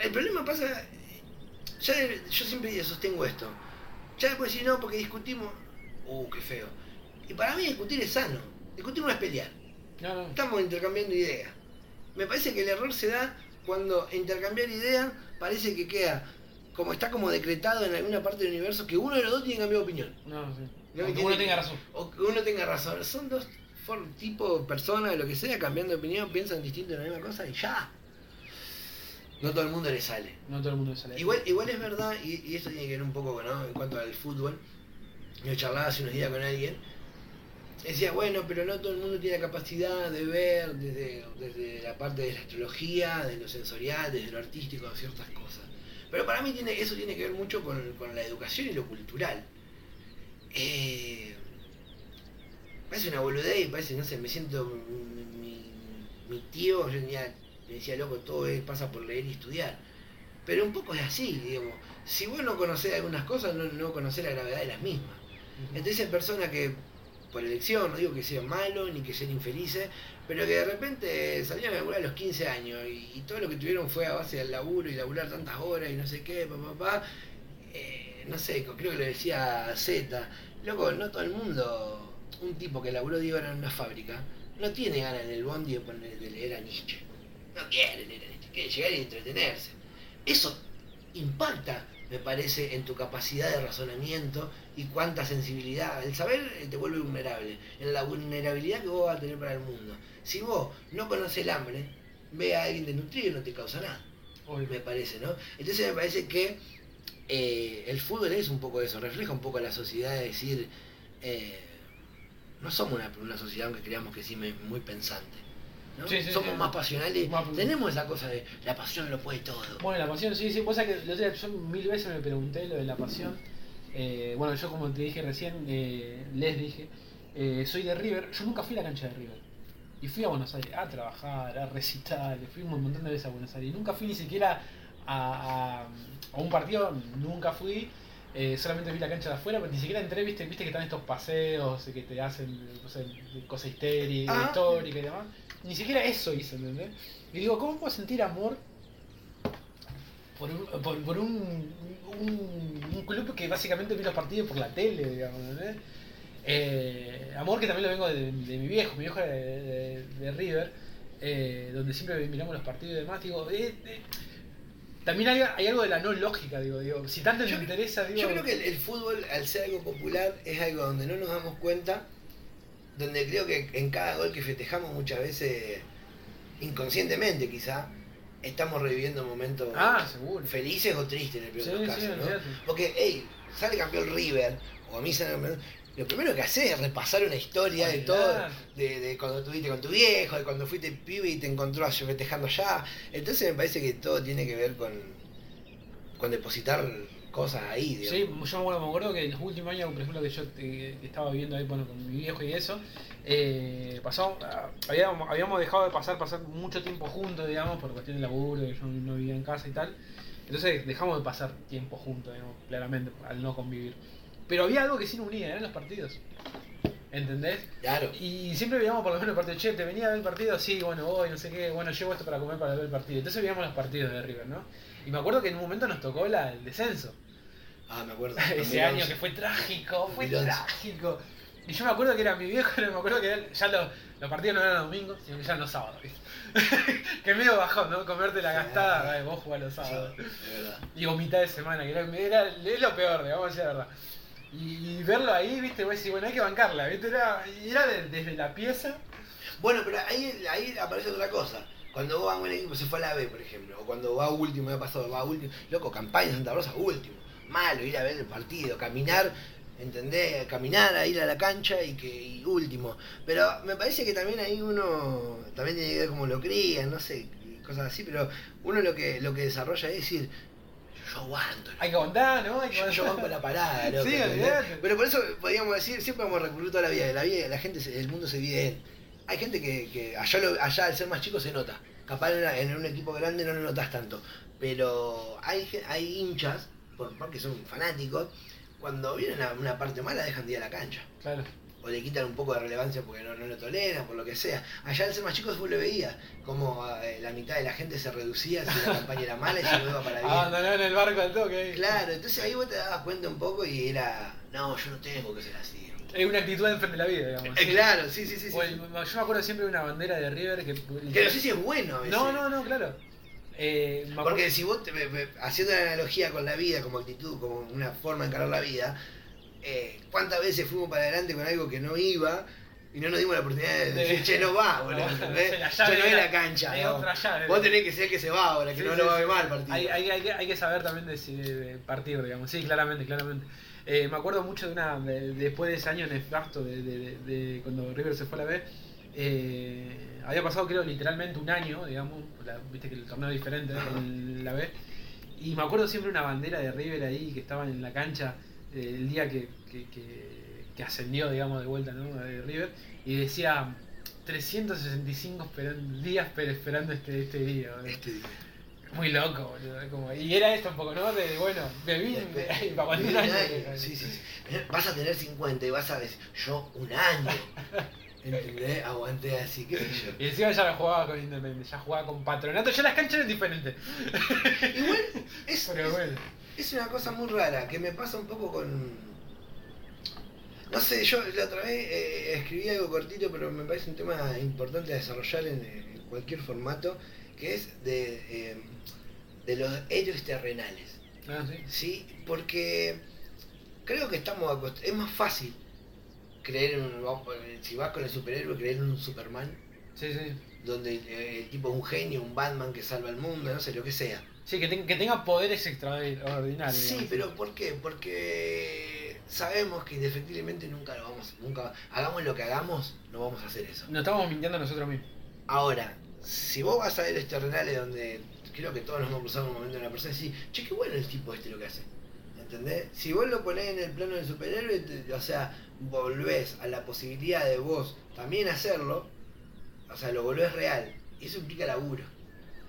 El problema pasa. Ya de- yo siempre sostengo esto. Ya después decir no, porque discutimos. Uh, qué feo. Y para mí discutir es sano. Discutir no es pelear. No, no. Estamos intercambiando ideas. Me parece que el error se da cuando intercambiar ideas parece que queda como está como decretado en alguna parte del universo que uno de los dos tiene que cambiar de opinión. No, sí. No, Aunque y uno tenga razón. O que uno tenga razón. Son dos tipos, personas, lo que sea, cambiando de opinión, piensan distinto en la misma cosa y ya. No todo el mundo le sale. No todo el mundo sale. Igual, igual es verdad, y, y esto tiene que ver un poco ¿no? en cuanto al fútbol. Yo charlaba hace unos días con alguien. Decía, bueno, pero no todo el mundo tiene la capacidad de ver desde, desde la parte de la astrología, de lo sensorial, desde lo artístico, ciertas cosas. Pero para mí tiene, eso tiene que ver mucho con, con la educación y lo cultural. Eh, parece una boludez parece, no sé, me siento mi, mi- mi tío, yo tenía- me decía, loco, todo es- pasa por leer y estudiar. Pero un poco es así, digamos. Si vos no conocés algunas cosas, no, no conocés la gravedad de las mismas. Entonces hay personas que, por elección, no digo que sean malos ni que sean infelices, pero que de repente salieron a laburar a los 15 años y, y todo lo que tuvieron fue a base del laburo y laburar tantas horas y no sé qué, papá, papá. Eh, no sé, creo que lo decía Z. Loco, no todo el mundo, un tipo que laburó 10 horas en una fábrica, no tiene ganas en el bondi de, poner- de leer a Nietzsche. No quiere leer a Nietzsche, quiere llegar y entretenerse. Eso impacta, me parece, en tu capacidad de razonamiento y cuánta sensibilidad. El saber eh, te vuelve vulnerable, en la vulnerabilidad que vos vas a tener para el mundo. Si vos no conoces el hambre, ve a alguien desnutrido y no te causa nada, me parece, ¿no? Entonces me parece que eh, el fútbol es un poco eso, refleja un poco la sociedad de decir, eh, no somos una, una sociedad, aunque creamos que sí, muy pensante. ¿No? Sí, sí, somos sí. más pasionales, Más- tenemos esa cosa de la pasión lo puede todo. Bueno, la pasión, sí, sí. Vos sabés que yo mil veces me pregunté lo de la pasión. Eh, bueno, yo como te dije recién, eh, les dije, eh, soy de River. Yo nunca fui a la cancha de River. Y fui a Buenos Aires a trabajar, a recitar, fui un montón de veces a Buenos Aires. Y nunca fui ni siquiera a, a- a un partido, nunca fui. Eh, solamente vi la cancha de afuera, pero ni siquiera entré, viste, viste que están estos paseos que te hacen no sé, cosa histérica, Ah. histórica y demás. Ni siquiera eso hice, ¿entendés? Y digo, ¿cómo puedo sentir amor por un, por, por un, un, un club que básicamente vi los partidos por la tele, digamos, ¿entendés? Eh, amor que también lo vengo de, de mi viejo, mi viejo de, de- de River, eh, donde siempre miramos los partidos y demás, digo, eh, eh, también hay, hay algo de la no lógica, digo, digo, si tanto Yo- interesa, digo, Yo creo que el, el fútbol, al ser algo popular, es algo donde no nos damos cuenta, donde creo que en cada gol que festejamos muchas veces, inconscientemente quizá, estamos reviviendo momentos Ah, felices o tristes en el peor Sí, sí, casos, ¿no? Porque, hey, sale campeón River, o a mí sale campeón, lo primero que haces es repasar una historia de todo, de, de cuando estuviste con tu viejo, de cuando fuiste pibe y te encontró festejando allá. Entonces me parece que todo tiene que ver con, con depositar cosas ahí, digamos. Sí, yo me acuerdo, me acuerdo que en los últimos años, por ejemplo, que yo eh, estaba viviendo ahí bueno, con mi viejo y eso, eh, pasó, ah, habíamos, habíamos dejado de pasar, pasar mucho tiempo juntos, digamos, por cuestión de laburo, que yo no vivía en casa y tal. Entonces dejamos de pasar tiempo juntos, digamos, claramente, al no convivir. Pero había algo que sí nos unía, eran los partidos. ¿Entendés? Claro. Y siempre veíamos por lo menos el partido, che, ¿te venía a ver el partido? Sí, bueno, voy, no sé qué, bueno, llevo esto para comer para ver el partido. Entonces veíamos los partidos de River, ¿no? Y me acuerdo que en un momento nos tocó la, el descenso. Ah, me acuerdo. Ese 2011. año que fue trágico, fue 2011. trágico. Y yo me acuerdo que era mi viejo, me acuerdo que era- ya los, los partidos no eran los domingos, sino que ya eran los sábados, ¿viste? que medio bajón, ¿no? Comerte la gastada, vos jugás los Sí, sábados. verdad. Digo, mitad de semana, que era, era, es lo peor, digamos, a decir la verdad. Y, y verlo ahí, viste, vos decís, bueno, hay que bancarla, viste, era, y era de- desde la pieza. Bueno, pero ahí, ahí aparece otra cosa. Cuando vos a un equipo se fue a la B, por ejemplo, o cuando va último, me ha pasado, va último, loco, campaña en Santa Rosa, último. Malo, ir a ver el partido, caminar, ¿entendés? Caminar, a ir a la cancha y que y último. Pero me parece que también ahí uno, también tiene que ver cómo lo crían, no sé, cosas así, pero uno lo que, lo que desarrolla es decir, yo aguanto. Hay que aguantar, ¿no? Hay que Yo, yo banco la parada, loco, Sí, olvidate. Pero por eso podríamos decir, siempre vamos a recurrir toda la vida. La vida, la gente, el mundo se divide en. Hay gente que, que allá, lo- allá al ser más chico se nota. Capaz en, en un equipo grande no lo notas tanto. Pero hay, hay hinchas, por, porque son fanáticos, cuando vienen a una parte mala dejan de ir a la cancha. Claro. O le quitan un poco de relevancia porque no, no lo toleran, por lo que sea. Allá al ser más chicos vos lo veías, como eh, la mitad de la gente se reducía si la campaña era mala y se iba para bien. Abandonaron el barco al toque. Claro, entonces ahí vos te dabas cuenta un poco y era, no, yo no tengo que ser así. Es una actitud enfrente de la vida, digamos. Eh, claro, sí, sí, sí. sí. O el- yo me acuerdo siempre de una bandera de River que. Que no sé si es bueno a veces. No, no, no, claro. Eh, acuerdo- Porque si vos, te- me- me- haciendo la analogía con la vida, como actitud, como una forma de encarar la vida, eh, ¿cuántas veces fuimos para adelante con algo que no iba y no nos dimos la oportunidad de De- decir, che, no va, boludo? Llave no es la cancha. no. otra llave. Vos tenés que ser que se va ahora, que Sí, no sí, lo va a ver mal el partido. Hay, hay, hay, que- hay que saber también de partir, digamos. Sí, claramente, claramente. Eh, me acuerdo mucho de una. de- después de ese año nefasto de, de, de- cuando River se fue a la B. eh, había pasado, creo, literalmente un año, digamos. Viste que el torneo es diferente ¿no? en la B. Y me acuerdo siempre una bandera de River ahí que estaban en la cancha eh, el día que, que, ascendió, digamos, de vuelta, ¿no? De River. Y decía 365 esperan- días esperando este, este día. boludo. Este día. Muy loco, boludo. como- y era esto un poco, ¿no? De, bueno, bebí para cuando un año. Sí, sí, sí. Vas a tener 50 y vas a decir, yo un año. ¿Entendés? Aguanté así, qué sé yo. Y encima ya no jugaba con Independiente, ya jugaba con Patronato, ya las canchas eran diferentes. Igual es, Pero es- bueno. es una cosa muy rara que me pasa un poco con. No sé, yo la otra vez eh, escribí algo cortito, pero me parece un tema importante a desarrollar en, en cualquier formato, que es de, eh, de los héroes terrenales. Ah, sí. ¿sí? Porque creo que estamos es más fácil creer en un, si vas con el superhéroe, creer en un Superman, Sí, sí. donde eh, el tipo es un genio, un Batman que salva el mundo, no sé, lo que sea. Sí, que, ten- que tenga poderes extraordinarios. Sí, digamos. pero ¿por qué? Porque sabemos que indefectiblemente nunca lo vamos, nunca, hagamos lo que hagamos, no vamos a hacer eso. Nos estamos mintiendo nosotros mismos. Ahora, si vos vas a ver este renales donde creo que todos nos hemos cruzado un momento en una persona y decís, che, qué bueno el tipo este lo que hace. ¿Entendés? Si vos lo ponés en el plano del superhéroe, o sea, volvés a la posibilidad de vos también hacerlo, o sea, lo volvés real. Y eso implica laburo.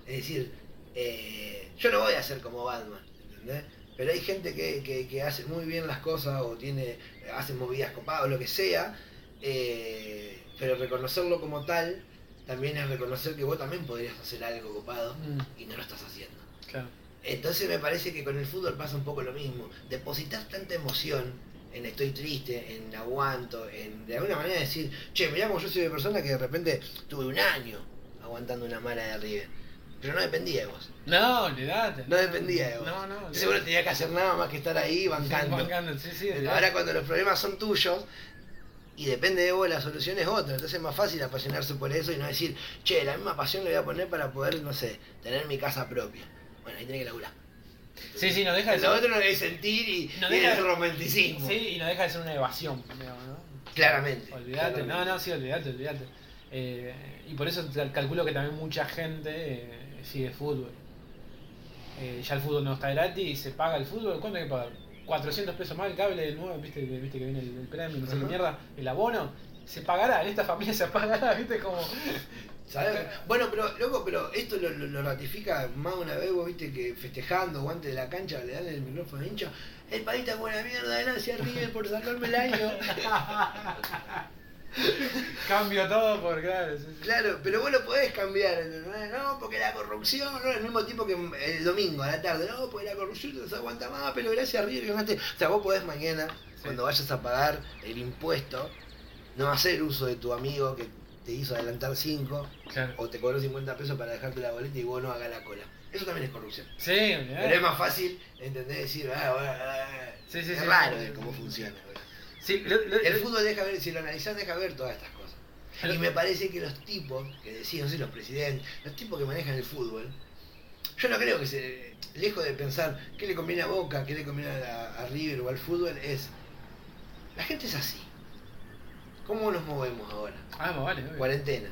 Es decir, eh, yo no voy a ser como Batman, ¿entendés? Pero hay gente que, que- que hace muy bien las cosas o tiene hace movidas copadas o lo que sea, eh, pero reconocerlo como tal también es reconocer que vos también podrías hacer algo copado Mm, y no lo estás haciendo. claro. Entonces me parece que con el fútbol pasa un poco lo mismo. Depositar tanta emoción en estoy triste, en aguanto, en de alguna manera decir, che, mirá como yo soy de persona que de repente tuve un año aguantando una mala de River. Pero no dependía de vos. No, olvidate. No dependía de vos. No, no. Entonces vos no tenías que hacer nada más que estar ahí bancando. Bancando, sí, sí. Ahora cuando los problemas son tuyos y depende de vos, la solución es otra. Entonces es más fácil apasionarse por eso y no decir, che, la misma pasión le voy a poner para poder, no sé, tener mi casa propia. Bueno, ahí tenés que laburar. Sí, sí, no deja de Lo otro no es sentir y, No y deja- es romanticismo. Sí, y no deja de ser una evasión, digamos, ¿no? Claramente. Olvídate, no, no, sí, olvídate, olvídate. Eh, y por eso cal- calculo que también mucha gente eh, sigue fútbol. Eh, ya el fútbol no está gratis y se paga el fútbol. ¿Cuánto hay que pagar? 400 pesos más el cable de nuevo, viste, que- viste que viene el, el premio, no sé qué mierda, el abono. Se pagará, en esta familia se pagará, viste, como. ¿Sabes? Bueno, pero, loco, pero esto lo, lo- lo ratifica más una vez, vos viste que festejando, guante de la cancha, le dan el micrófono hincha. El país está buena mierda, gracias River por salvarme el año. Cambio todo por, claro. sí, sí. Claro, pero vos lo podés cambiar, ¿entendés? No, porque la corrupción, no, el mismo tipo que el domingo a la tarde, no, porque la corrupción no se aguanta más, pero gracias a River ganaste. O sea, vos podés mañana, cuando vayas a pagar el impuesto, no hacer uso de tu amigo que te hizo adelantar 5 Claro. o te cobró 50 pesos para dejarte la boleta y vos no hagas la cola. Eso también es corrupción. Sí. Pero es más fácil, ¿entendés? Decir, ah, bueno, ah, Sí, sí, es raro de cómo funciona. ¿Verdad? Sí, lo- lo- El fútbol deja ver, si lo analizás, deja ver todas estas cosas. Y me parece que los tipos que decían, no sé, los presidentes, los tipos que manejan el fútbol, yo no creo que se. Lejos de pensar qué le conviene a Boca, qué le conviene a, a River o al fútbol, es. La gente es así. ¿Cómo nos movemos ahora? Ah, vale, obvio. Cuarentena.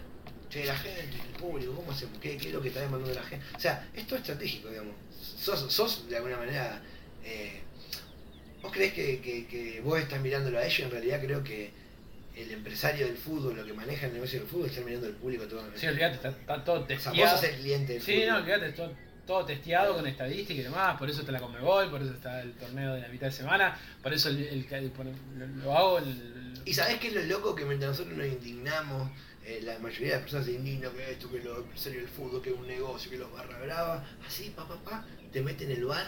Che, la gente, el público, ¿cómo hacemos? ¿Qué, qué es lo que está demandando la gente? O sea, esto es estratégico, digamos. Sos, sos de alguna manera. eh, ¿Vos crees que, que- que vos estás mirándolo a ellos? En realidad creo que el empresario del fútbol, lo que maneja el negocio del fútbol, está mirando al público todo. Sí, olvídate, está, está todo o sea, vos testeado. sos el cliente del Sí, fútbol. no, olvídate, todo, todo testeado con estadística y demás, por eso está la Comebol, por eso está el torneo de la mitad de semana, por eso el, el- el- lo, lo hago el, Y sabés qué es lo loco que mientras nosotros nos indignamos, eh, la mayoría de las personas se indignan que esto, que lo empresario del fútbol, que es un negocio, que los barra brava, así, pa, pa, pa, te meten el bar,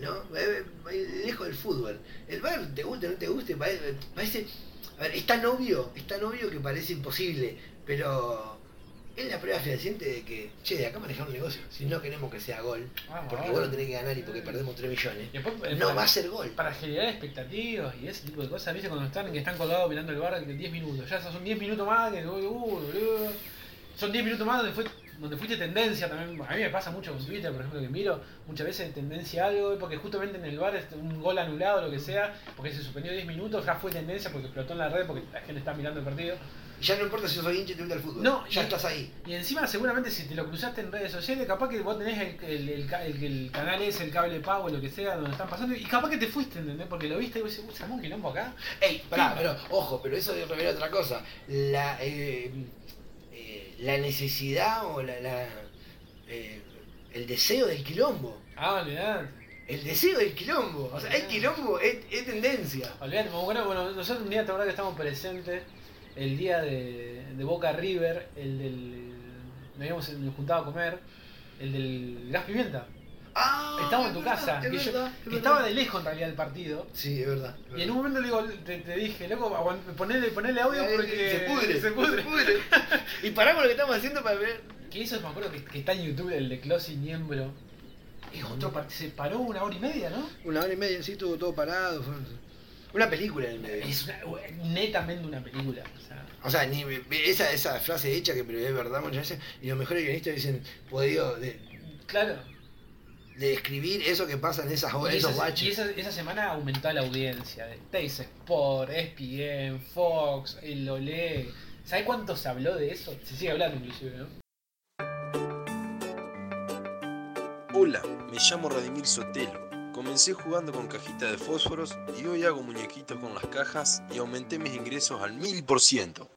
¿no? Eh, eh, Lejos del fútbol. El bar, te guste o no te guste, parece, parece- a ver, es tan obvio, es tan obvio que parece imposible, pero es la prueba fehaciente de que, che, de acá manejamos un negocio, si no queremos que sea gol, Ah, porque vos lo tenés que ganar y porque perdemos 3 millones, después, eh, no para- va a ser gol. Para generar expectativas y ese tipo de cosas, ¿viste? Cuando están, que están colgados mirando el bar de 10 minutos, ya son 10 minutos más, que, uh, boludo. son 10 minutos más donde, fue, donde fuiste tendencia también. A mí me pasa mucho con Twitter, por ejemplo, que miro muchas veces tendencia algo, porque justamente en el bar un gol anulado, lo que sea, porque se suspendió 10 minutos, ya fue tendencia porque explotó en la red, porque la gente está mirando el partido. Ya no importa si sos hincha y te gusta el fútbol, No, ya y- estás ahí. Y encima seguramente si te lo cruzaste en redes sociales, capaz que vos tenés el, el, el ca- el- el canal ese, el cable pago, lo que sea, donde están pasando, y capaz que te fuiste, ¿entendés? Porque lo viste y vos decís, uy, un quilombo acá. Ey, pará, Sí. pero ojo, pero eso revela otra cosa. La, eh, la necesidad o la, la, eh, el deseo del quilombo. Ah, olvidate. El deseo del quilombo. O sea, el quilombo es, es tendencia. Olvidate, bueno, bueno, nosotros un día te acordás que estamos presentes el día de, de Boca River, el del. Nos habíamos nos juntado a comer, el del gas pimienta. Ah, Estaba en tu verdad, casa, es que, yo- verdad, es que verdad. estaba de lejos en realidad el partido. Sí, es verdad. es Y en un momento le digo, te, te dije, loco, ponele, ponele audio porque se pudre, se pudre. y paramos lo que estamos haciendo para ver. Que eso me acuerdo que, que está en YouTube, el de Closy Niembro. Es otro part- se paró una hora y media, ¿no? Una hora y media, sí, estuvo todo parado. fue- Una película en el medio. Es una- netamente una película. O sea, O sea, ni, esa, esa frase hecha que pero es verdad muchas veces, y los mejores guionistas dicen, podido de, claro. De escribir eso que pasa en esas Y esos esa, baches. y esa, esa semana aumentó la audiencia de Teis Sport, ESPN, Fox, el Olé. ¿Sabes cuánto se habló de eso? Se sigue hablando inclusive, ¿no? Hola, me llamo Radimir Sotelo. Comencé jugando con cajitas de fósforos y hoy hago muñequitos con las cajas y aumenté mis ingresos al 1000%.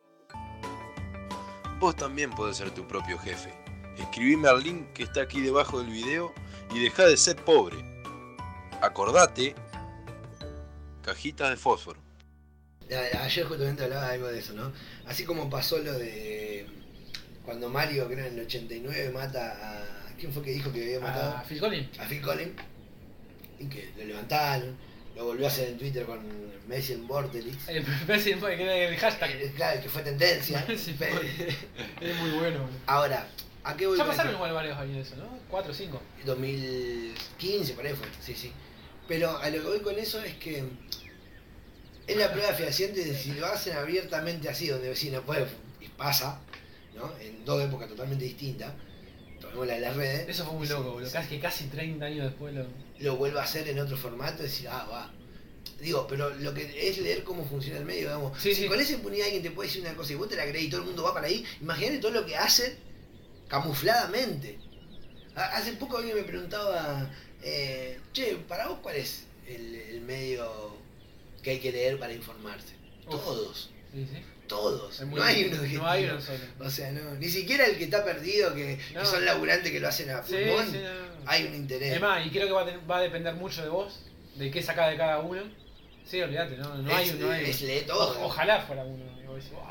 Vos también podés ser tu propio jefe. Escribime al link que está aquí debajo del video y deja de ser pobre. Acordate, cajitas de fósforo. Ayer justamente hablaba algo de eso, ¿no? Así como pasó lo de cuando Mario, creo en el 89, mata a... ¿Quién fue que dijo que había matado? A Phil Collins. a Phil Collins y que lo levantaron, lo volvió a hacer en Twitter con Messi en Bortelix. El Messi era el hashtag. Eh, Claro, que fue tendencia. Es muy bueno. Ahora, ¿a qué voy Ya pasaron igual varios años de eso, ¿no? Cuatro o cinco. 2015, por ahí fue, sí, sí. Pero a lo que voy con eso es que es la prueba fehaciente de si lo hacen abiertamente así, donde si no puede, y pasa, ¿no? En dos épocas totalmente distintas, tomemos la de las redes, Eso fue muy loco, boludo. Casi, que casi 30 años después lo. lo vuelva a hacer en otro formato, decir, ah, va. Digo, pero lo que es leer cómo funciona el medio, digamos. Sí, si sí. con esa impunidad alguien te puede decir una cosa y vos te la crees y todo el mundo va para ahí, imagínate todo lo que hacen camufladamente. Ha- Hace poco alguien me preguntaba, eh, che, ¿para vos cuál es el, el medio que hay que leer para informarse? Uf. Todos, Sí, sí. todos. No hay uno No hay uno solo. O sea, no, ni siquiera el que está perdido, que, que No. son laburantes que lo hacen a pulmón, sí, hay un interés. Es más, y creo que va a, va a depender mucho de vos, de qué saca de cada uno. Sí, olvídate, no, no hay uno. No hay es lee todo. O- ojalá fuera uno.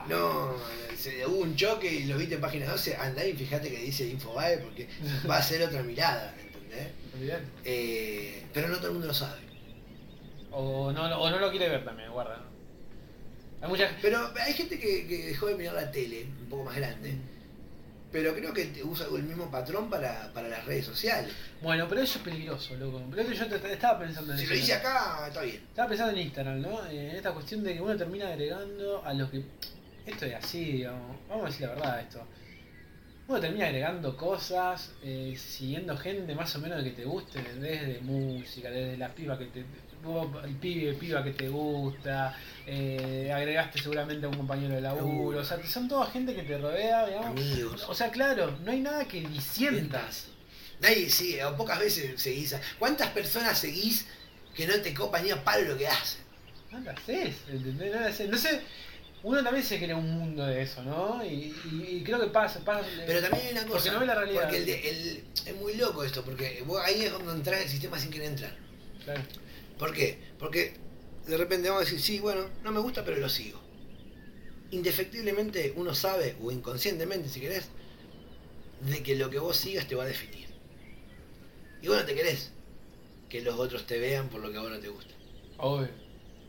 No, se, hubo un choque y lo viste en página 12, andá y fíjate que dice Infobae porque va a ser otra mirada, ¿entendés? Eh, pero no todo el mundo lo sabe. O no, o no lo quiere ver también, guarda. Hay mucha Pero hay gente que, que dejó de mirar la tele, un poco más grande, pero creo que te usa el mismo patrón para, para las redes sociales. Bueno, pero eso es peligroso, loco. Pero yo te- te- estaba pensando en Si eso. lo dice acá, está bien. Estaba pensando en Instagram, ¿no? En esta cuestión de que uno termina agregando a los que. Esto es así, digamos. Vamos a decir la verdad esto. Uno termina agregando cosas, eh, siguiendo gente más o menos que te guste, desde música, desde la piba que te. Vos, El pibe, piba que te gusta, eh, agregaste seguramente a un compañero de laburo, o sea, son toda gente que te rodea, digamos. Amigos. O sea, claro, no hay nada que disientas. Nadie sigue, o pocas veces seguís. ¿Cuántas personas seguís que no te copa ni a palo lo que hacen? No lo haces, ¿entendés? No lo haces. No sé, uno también se crea un mundo de eso, ¿no? Y, y- y creo que pasa, pasa. Pero también hay una cosa. Porque no ve la realidad. Porque el de- el- es muy loco esto, porque vos ahí es donde entras en el sistema sin querer entrar. Claro. ¿Por qué? Porque de repente vamos a decir, sí, bueno, no me gusta, pero lo sigo. Indefectiblemente uno sabe, o inconscientemente si querés, de que lo que vos sigas te va a definir. Y vos no te querés que los otros te vean por lo que a vos no te gusta. Obvio.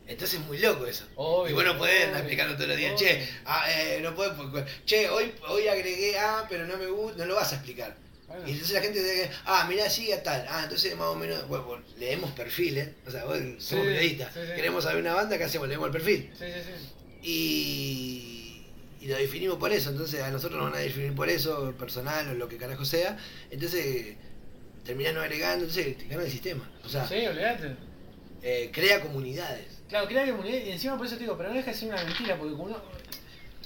Entonces es muy loco eso. Obvio. Y vos no podés andar explicando todos los días, obvio. che, ah, eh, no porque- che, hoy, hoy agregué A, pero no me gusta, no lo vas a explicar. Bueno, Y entonces la gente dice, ah, mirá, sigue a tal. Ah, entonces más o menos, bueno, bueno, leemos perfiles, o sea, vos somos Sí, periodistas, sí, sí. queremos saber una banda, ¿qué hacemos? Leemos el perfil. Sí, sí, sí. Y, y lo definimos por eso, entonces a nosotros nos van a definir por eso, personal o lo que carajo sea. Entonces terminás no agregando, entonces te cambia el sistema. O sea, Sí, eh, crea comunidades. Claro, crea comunidad y encima por eso te digo, pero no deja de ser una mentira, porque como uno.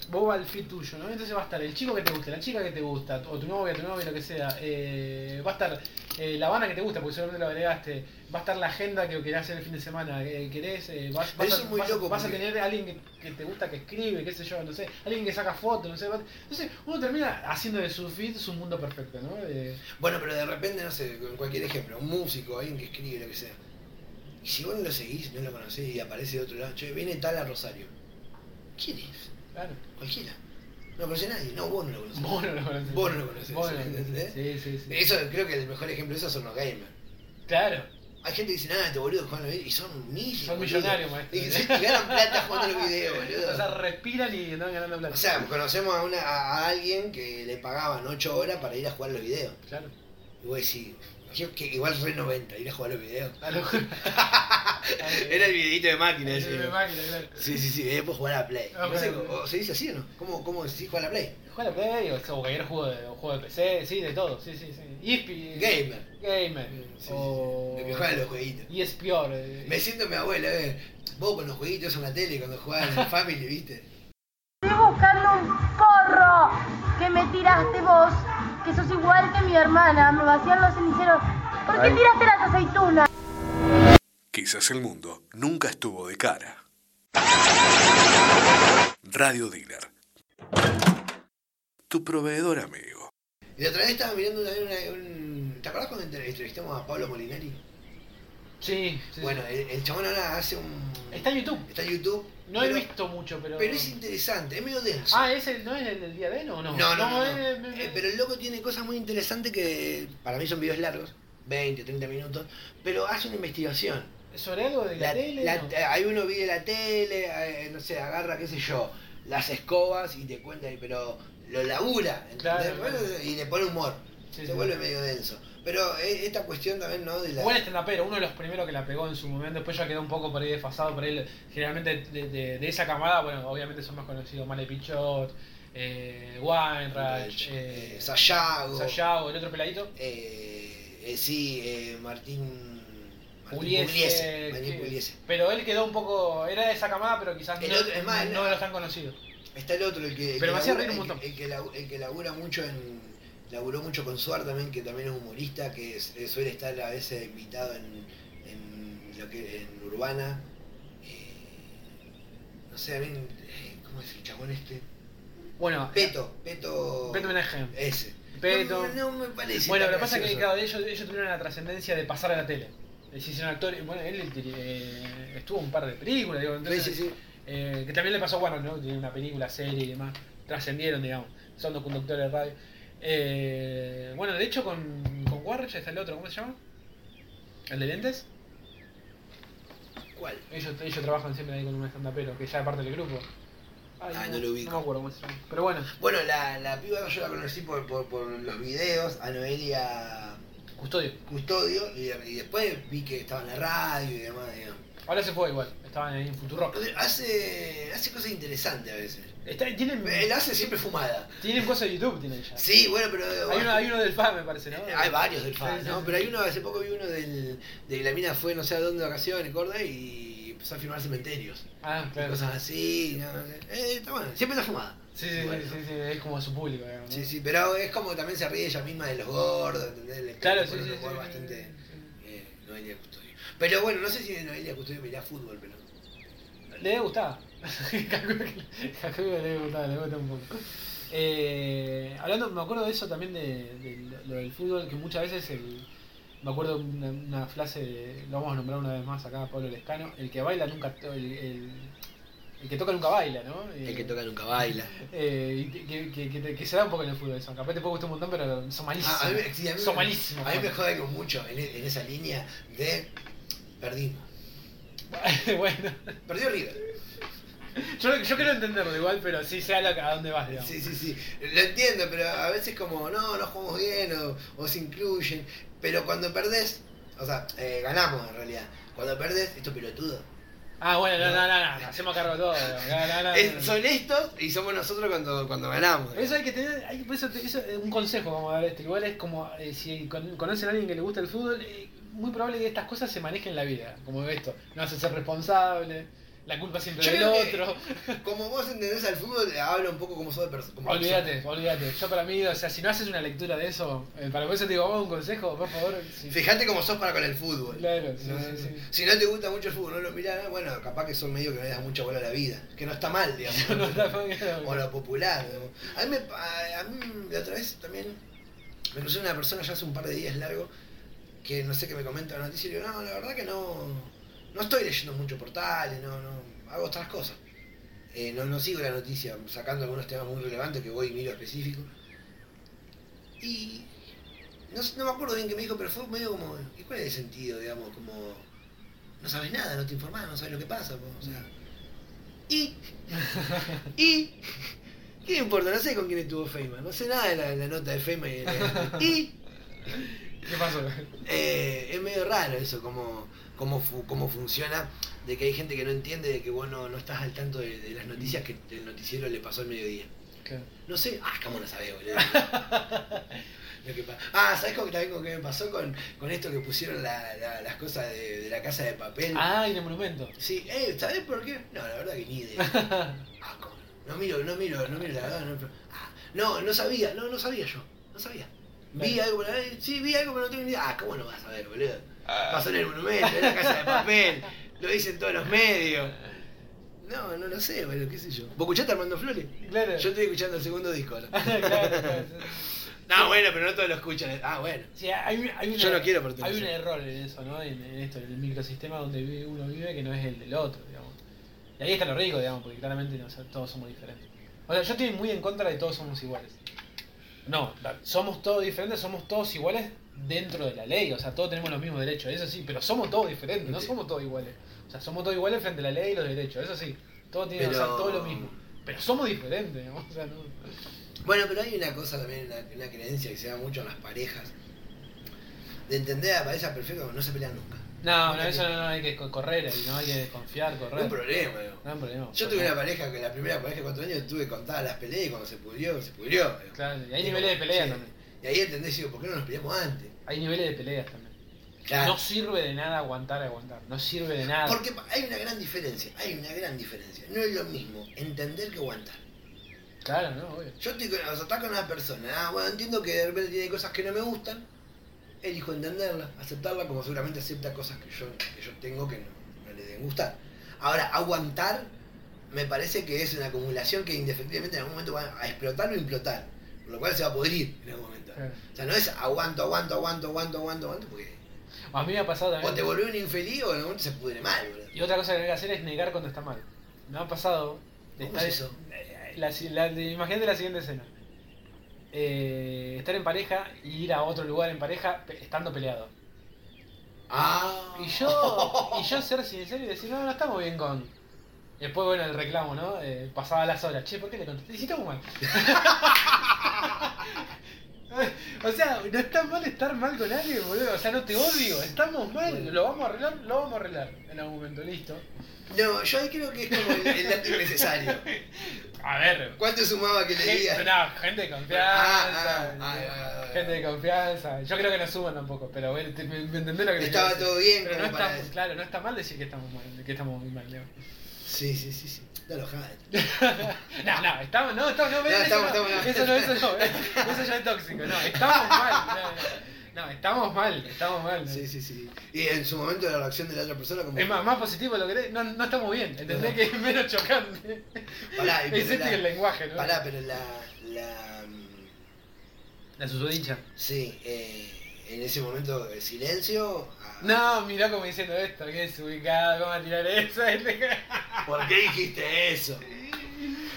Vos vas al feed tuyo, ¿no? Entonces va a estar el chico que te gusta, la chica que te gusta, o tu novia, tu novia, lo que sea. eh, va a estar eh, la banda que te gusta, porque seguramente lo agregaste. Va a estar la agenda que querés hacer el fin de semana. eh, querés, eh, vas, Pero vas eso a, es muy vas- loco vas a tener a alguien que, que te gusta que escribe, qué sé yo, no sé. Alguien que saca fotos, no sé. va- Entonces uno termina haciendo de su feed su mundo perfecto, ¿no? Bueno, pero de repente, no sé, con cualquier ejemplo, un músico, alguien que escribe, lo que sea. Y si vos no lo seguís, no lo conocés y aparece de otro lado, che, viene tal a Rosario. ¿Quién es? Claro. Cualquiera. No lo conoce nadie. No, vos no lo conocés. Vos no lo conocés. Vos no lo conocés, Vos no. Sí, sí, sí. Eso creo que el mejor ejemplo de eso son los gamers. Claro. Hay gente que dice, nada, este boludo videos", y son miles. Son boludo. millonarios, maestro. Y se ganan plata jugando los videos, boludo. O sea, respiran y andan ganando plata. O sea, conocemos a, una, a alguien que le pagaban 8 horas para ir a jugar los videos. claro. Y vos decís, Que, que igual re 90, ir a jugar los videos. A lo- Era el videito de máquina ese. de máquina, claro. Sí, sí, sí, después jugar a la Play. Ah, No sé, bueno. o- ¿Se dice así o no? ¿Cómo, cómo se dice jugar a la Play? Juega la Play o, o cualquier juego de, o juego de PC, sí, de todo, sí, sí, sí. ESP, Gamer. Gamer. Sí, o... sí. El que los jueguitos. Y es peor. eh. Me siento mi abuela, eh. Vos con los jueguitos en la tele cuando jugabas en el Family, ¿viste? Estoy buscando un porro que me tiraste vos, que sos igual que mi hermana, me vacían los ceniceros. ¿Por qué tiraste las aceitunas? Quizás el mundo nunca estuvo de cara. Radio Dealer. Tu proveedor amigo. Y la otra vez estaba mirando una, una- un... ¿Te acordás cuando entre- entrevistamos a Pablo Molinari? Sí, sí, Bueno, sí. el, el chabón ahora hace un... Está en YouTube. Está en YouTube. No pero, he visto mucho, pero. Pero es interesante, es medio denso. Ah, ¿es el, ¿no es el del día de no? No, No, no, no, no. eh, Eh, pero el loco tiene cosas muy interesantes que para mí son videos largos, 20, 30 minutos, pero hace una investigación. ¿Sobre algo de la, La- tele? la- no? Hay uno vi de la tele, eh, no sé, agarra, qué sé yo, las escobas y te cuenta, pero lo labura. Claro, y le pone humor, Sí, se sí. vuelve medio denso. Pero eh, esta cuestión también, ¿no? De la... Buen stand-upero, uno de los primeros que la pegó en su momento, después ya quedó un poco por ahí desfasado, por ahí generalmente de, de- de esa camada, bueno, obviamente son más conocidos Male Pichot, eh, Weinreich, eh, Sayago, Sayago, el otro peladito, eh, eh, sí, Martín... Que- Pugliese. pero él quedó un poco, era de esa camada, pero quizás El no, otro- es más, no el- de los tan conocidos. Está el otro, el que, el Pero que me labura- reír un el montón. El que, labu- el que labura mucho en. Laburó mucho con Suar también, que también es humorista, que eh, suele estar a veces invitado en, en lo que en Urbana. Eh, no sé, a mí, eh, ¿cómo es el chabón este? Bueno, Peto, Peto. Peto Menaje. Ese. Peto. No, no me parece. Bueno, lo que pasa es que claro, ellos, ellos tuvieron la trascendencia de pasar a la tele. Se hicieron actores, bueno, él eh, estuvo en un par de películas, digo, entonces, Sí, sí, sí. eh, que también le pasó, bueno, ¿no? Tiene una película, serie y demás, trascendieron, digamos, son los conductores de radio. Eh, bueno, de hecho con, con Warrich está el otro, ¿cómo se llama? ¿El de lentes? ¿Cuál? Ellos, ellos trabajan siempre ahí con un stand-upero, que ya es parte del grupo. Ay, Ah, no lo ubico. No me acuerdo cómo se llama. Pero bueno, Bueno, la, la piba yo la conocí por, por, por los videos, a Noelia Custodio. Custodio, y, y después vi que estaba en la radio y demás, digamos. Ahora se fue igual, estaban ahí en Futurock. Hace, hace cosas interesantes a veces. Está, tienen, Él hace siempre fumada. tienen cosas de YouTube, tienen ya. Sí, bueno, pero. Hay uno, hay uno del FA, me parece, ¿no? Hay varios del fan, Sí, ¿no? sí. Pero hay uno, hace poco vi uno del, de que la mina fue no sé a dónde de vacaciones, Corda, y empezó a filmar cementerios. Ah, Y claro. Cosas así, no. Eh, está bueno, siempre está fumada. Sí, sí, Bueno. sí, es como su público, digamos. ¿no? Sí, sí, pero es como también se ríe ella misma de los gordos, ¿entendés? Le Claro, sí, sí, bastante. eh, Noelia Custodio. Pero bueno, no sé si Noelia Custodio veía fútbol, pero. Le debe gustar. Calculo que calculo que le debe gustar, le gusta un poco. Eh, hablando, me acuerdo de eso también de, de lo del fútbol, que muchas veces el, me acuerdo una, una frase, de- lo vamos a nombrar una vez más acá, Pablo Lescano, el que baila nunca, el, el que toca nunca baila, ¿no? Eh, El que toca nunca baila. eh, que, que, que, que se da un poco en el fútbol eso. Capaz te puede gustar un montón, pero son malísimos. Ah, a mí, me- sí, a mí son malísimos. A mí me jode algo mucho en, e- en esa línea de. Perdimos. bueno, Perdió River. yo, yo quiero entenderlo igual, pero sí sé a dónde vas, digamos. Sí, sí, sí. Lo entiendo, pero a veces como, no, no jugamos bien o, o se incluyen. Pero cuando perdés, o sea, eh, ganamos en realidad. Cuando perdés, esto es pelotudo. Ah, bueno, no, no, no, no, hacemos cargo de todo. Son estos y somos nosotros cuando, cuando ganamos. Eso hay que tener, hay, eso, eso es un consejo vamos a dar esto. Igual es como eh, si con- conocen a alguien que le gusta el fútbol, eh, muy probable que estas cosas se manejen en la vida, como esto. No hace ser responsable, la culpa siempre Yo del otro. Como vos entendés al fútbol, habla un poco como sos de persona. Olvídate, olvídate. Yo para mí, o sea, si no haces una lectura de eso, eh, para eso te digo, vamos a un consejo, por favor. Fíjate cómo sos para con el fútbol. Claro, sí, No, sí. Si no te gusta mucho el fútbol, no lo mirás, bueno, capaz que son medio que no le das mucha bola a la vida. Que no está mal, digamos. No está mal, o lo popular. digamos. A mí, me, a, a mí la otra vez también me crucé una persona ya hace un par de días largo que no sé qué me comenta una noticia y digo, no, la verdad que no, no estoy leyendo mucho portales, no, no, hago otras cosas. Eh, no, no sigo la noticia, sacando algunos temas muy relevantes que voy y miro específico. Y no, me acuerdo bien qué me dijo, pero fue medio como, ¿y cuál es el sentido, digamos? Como, no sabes nada, no te informás, no sabes lo que pasa, o sea. Y, y, ¿qué importa? No sé con quién estuvo Feynman, no sé nada de la, la nota de Feynman y, y ¿Qué pasó? Eh, es medio raro eso, cómo, cómo, cómo funciona, de que hay gente que no entiende de que vos no, estás al tanto de, de las noticias que el noticiero le pasó al mediodía. No sé, ah, cómo no sabés, boludo. Lo que ah, ¿sabés cómo, también con qué me pasó con, con esto que pusieron la- la- las cosas de, de la casa de papel? Ah, y en el monumento. Sí, eh, ¿sabés por qué? No, la verdad que ni idea. Ah, ¿cómo? No miro, no miro, no miro la verdad. No, ah, no, no sabía, no, no sabía yo, no sabía. Vi Bueno. algo sí, vi algo, pero no tengo ni idea. Ah, ¿cómo no vas a ver, boludo? Pasó en el monumento, en la casa de papel, lo dicen todos los medios. No, no lo sé, boludo, qué sé yo. ¿Vos escuchaste Armando Flores? Claro. Yo estoy escuchando el segundo disco. ¿no? Claro, claro. No, bueno, pero no todos lo escuchan. Ah, bueno. Sí, hay, un- hay una- Yo no quiero pertenecer. Hay un error en eso, ¿no? En, en esto, en el microsistema donde vive- uno vive que no es el del otro, digamos. Y ahí está lo rico, digamos, porque claramente no, o sea, todos somos diferentes. O sea, yo estoy muy en contra de todos somos iguales. No, somos todos diferentes, somos todos iguales dentro de la ley, o sea, todos tenemos los mismos derechos, eso sí, pero somos todos diferentes, no somos todos iguales. O sea, somos todos iguales frente a la ley y los derechos, eso sí, todos tienen Pero- o sea, todo lo mismo. Pero somos diferentes, o sea, no... Bueno, pero hay una cosa también, una, una creencia que se da mucho en las parejas. De entender a la pareja perfecta como no se pelean nunca. No, no, Nunca eso no, no, hay que co- correr ahí, ¿no? Hay que confiar, No correr. hay problema, digo. No hay problema. Yo tuve una pareja que la primera pareja de cuatro años tuve contadas las peleas y cuando se pudrió, se pudrió. Claro, y hay Digo, niveles de pelea sí. también. Y ahí entendés, digo, ¿por qué no nos peleamos antes? Hay niveles de peleas también. Claro. No sirve de nada aguantar, aguantar. No sirve de nada. Porque hay una gran diferencia, hay una gran diferencia. No es lo mismo entender que aguantar. Claro, no, obvio. Yo estoy con, o sea, con una persona, ah, bueno, entiendo que de repente tiene cosas que no me gustan, elijo entenderla, aceptarla como seguramente acepta cosas que yo, que yo tengo que no, no le deben gustar. Ahora, aguantar me parece que es una acumulación que indefectiblemente en algún momento va a explotar o implotar, por lo cual se va a podrir en algún momento. O sea, no es aguanto, aguanto, aguanto, aguanto, aguanto, aguanto, porque A mí me ha pasado o te también. volvés un infeliz o en algún momento se pudre mal, boludo. Y otra cosa que hay que hacer es negar cuando está mal. Me ha pasado. de ¿Cómo estar- es eso? La, la- de- imagínate la siguiente escena. Eh, estar en pareja y ir a otro lugar en pareja pe- estando peleado. Ah. Y yo, y yo ser sincero y decir, no, no estamos bien con. Y después, bueno, el reclamo, ¿no? Eh, pasaba las horas. Che, ¿por qué le contesté? Estamos mal. o sea, no está mal estar mal con alguien, boludo. O sea, no te odio, estamos mal. Lo vamos a arreglar, lo vamos a arreglar en algún momento, listo. No, yo ahí creo que es como el, el dato innecesario. A ver. ¿Cuánto sumaba que le digas? no, gente de confianza. Ah, ah, ah, gente de confianza. Yo creo que no suman tampoco, pero bueno, te- me, me entendés lo que Estaba todo bien Pero no está, claro, no está mal decir que estamos mal, que estamos muy mal, Leo. Sí, sí, sí, sí. Está enojada. No, no, estamos, no, estamos, no, No, eso estamos, no, estamos, no. eso no, eso no, eso ya es tóxico, no, estamos mal, no, no, no, estamos mal, estamos mal. Sí, sí, sí. Y en su momento la reacción de la otra persona como... Es más, más positivo lo que no, no estamos bien, ¿entendés? No. Que es menos chocante. Pará, y es pero este la- el lenguaje, ¿no? Pará, pero la... la La susodicha. sí, eh, en ese momento de silencio... ah, No, mirá como diciendo esto, que es ubicado, vamos a tirar eso. ¿Por qué dijiste eso?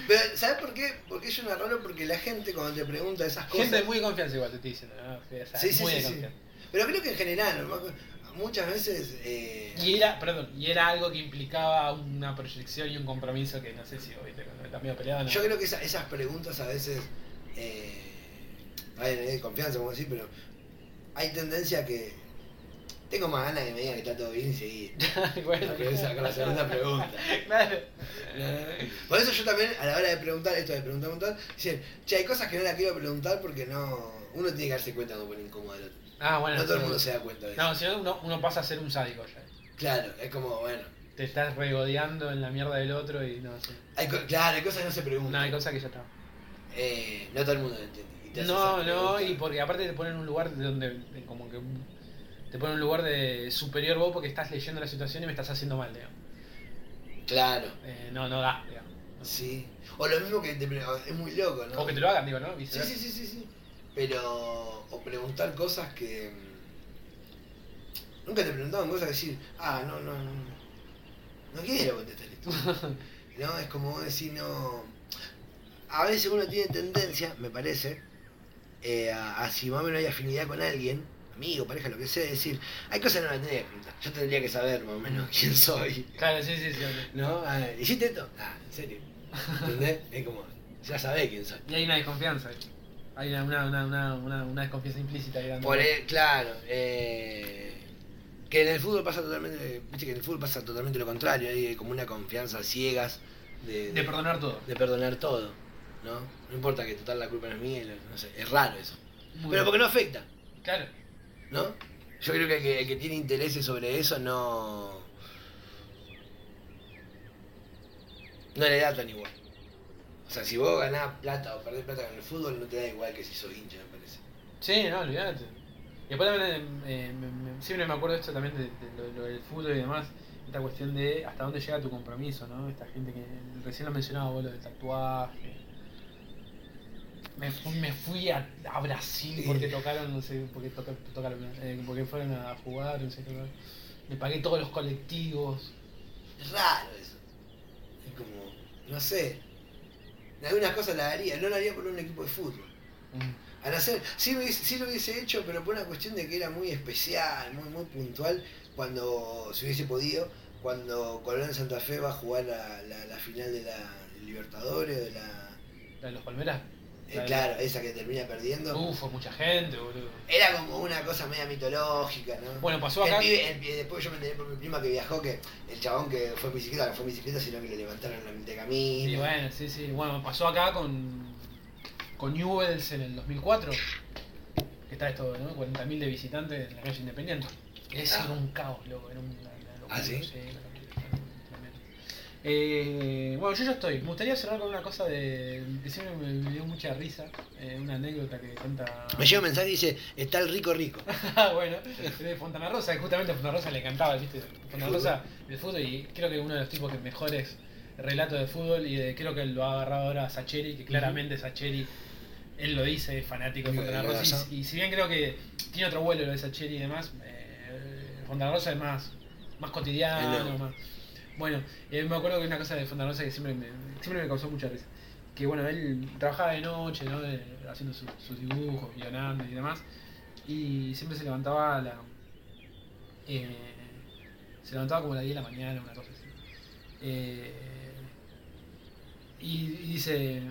Pero, ¿sabes por qué? Porque es una raro porque la gente cuando te pregunta esas cosas... Gente muy de confianza igual te estoy diciendo, ¿no? O sea, Sí, sí, muy sí, de sí. confianza. Pero creo que en general, ¿no? muchas veces... eh, Y era, perdón, y era algo que implicaba una proyección y un compromiso que no sé si viste, cuando está medio peleado, no. Yo creo que esa- esas preguntas a veces, eh, ver, eh, confianza, como decir, pero hay tendencia a que tengo más ganas que me digan que está todo bien y seguir. bueno, esa con la segunda pregunta. claro. Por eso yo también, a la hora de preguntar, esto de preguntar, preguntar, dicen, che, hay cosas que no la quiero preguntar porque no. Uno tiene que darse cuenta cuando pone incómodo al otro. Ah, bueno. no todo el mundo se da cuenta de eso. No, si no, uno, uno pasa a ser un sádico ya. Claro, es como, bueno. Te estás regodeando en la mierda del otro y no sé. Hay claro, hay cosas que no se preguntan. No, hay cosas que ya está. Eh, no todo el mundo lo entiende. Te No, no, y porque aparte te ponen en un lugar de donde, de como que te ponen en un lugar de superior vos porque estás leyendo la situación y me estás haciendo mal, digamos. Claro, Eh, no, no da, digamos. sí. O lo mismo que te es muy loco, ¿no? O que te lo hagan, digo, ¿no? Sí, sí, sí, sí, sí. Pero. O preguntar cosas que. mm, Nunca te preguntaban cosas que decir, ah, no, no, no. No quiero contestar esto. no, es como decir, no. A veces uno tiene tendencia, me parece, eh, a, a si más o menos hay afinidad con alguien, amigo, pareja, lo que sea, decir, hay cosas que no las tendría que preguntar. Yo tendría que saber más o menos quién soy. Claro, sí, sí, sí. ¿No? Ah, ¿Hiciste esto? Ah, en serio. ¿Entendés? Es como, ya sabés quién soy. Y hay una desconfianza. Hay una, una, una, una, una, desconfianza implícita dando. Por el- claro, eh, que en el fútbol pasa totalmente, viste que en el fútbol pasa totalmente lo contrario, hay como una confianza a ciegas de, De perdonar todo. de perdonar todo, ¿no? No importa que total la culpa no es mía, no sé, es raro eso. Muy Pero porque no afecta, Claro. ¿no? Yo creo que el que, el que tiene intereses sobre eso no. No le da tan igual. O sea, si vos ganás plata o perdés plata con el fútbol, no te da igual que si sos hincha, me parece. Sí, no, olvídate. Y después también, eh, me- me- siempre me acuerdo esto también de, lo del fútbol y demás, esta cuestión de hasta dónde llega tu compromiso, ¿no? Esta gente que recién lo mencionaba vos, lo del tatuaje. Me fui, me fui a, a Brasil porque tocaron, no sé, porque toca- tocaron, eh, porque fueron a jugar, no sé qué. Me pagué todos los colectivos. Es raro eso. Es como, no sé. Algunas cosas la haría, no la haría por un equipo de fútbol. Mm. Al hacer, sí lo, hubiese, sí lo hubiese hecho, pero por una cuestión de que era muy especial, muy muy puntual, cuando se hubiese podido, cuando Colón Santa Fe va a jugar la, la, la final de la Libertadores, de la... ¿La de los Palmeras? Eh, claro, esa que termina perdiendo. Uf, mucha gente, boludo. Era como una cosa media mitológica, ¿no? Bueno, pasó El acá. pibe- el- después yo me enteré por mi prima que viajó que el chabón que fue en bicicleta, no fue en bicicleta, sino que le levantaron en la mitad de camino. Y bueno, sí, sí. Bueno, pasó acá con, con Newells en el 2004. Que está esto, ¿no? 40.000 de visitantes en la calle Independiente. Ese Ah. era un caos, loco. Era una, una locura. ¿Ah, sí? era tremendo. Eh, bueno, yo ya estoy. Me gustaría cerrar con una cosa de que siempre me, dio mucha risa. eh, una anécdota que cuenta. Me llega un mensaje y dice, está el rico rico. Ah, bueno, de Fontana Rosa, justamente a Fontana Rosa le encantaba, ¿viste? Fontana. Rosa, el fútbol, y creo que uno de los tipos que mejores relatos de fútbol, y de- creo que lo ha agarrado ahora a Sacheri, que claramente Sacheri, él lo dice, es fanático de Fontana Rosa, y, y si bien creo que tiene otro vuelo lo de Sacheri y demás, eh, Fontana Rosa es más, más cotidiano, más... Bueno, me acuerdo que una cosa de Fontana Rosa que siempre me, siempre me causó mucha risa. Que bueno, él trabajaba de noche, ¿no? Haciendo su- sus dibujos, guionando y demás. Y siempre se levantaba a la. eh, se levantaba como a las 10 de la mañana, una cosa así. Eh, y, dice.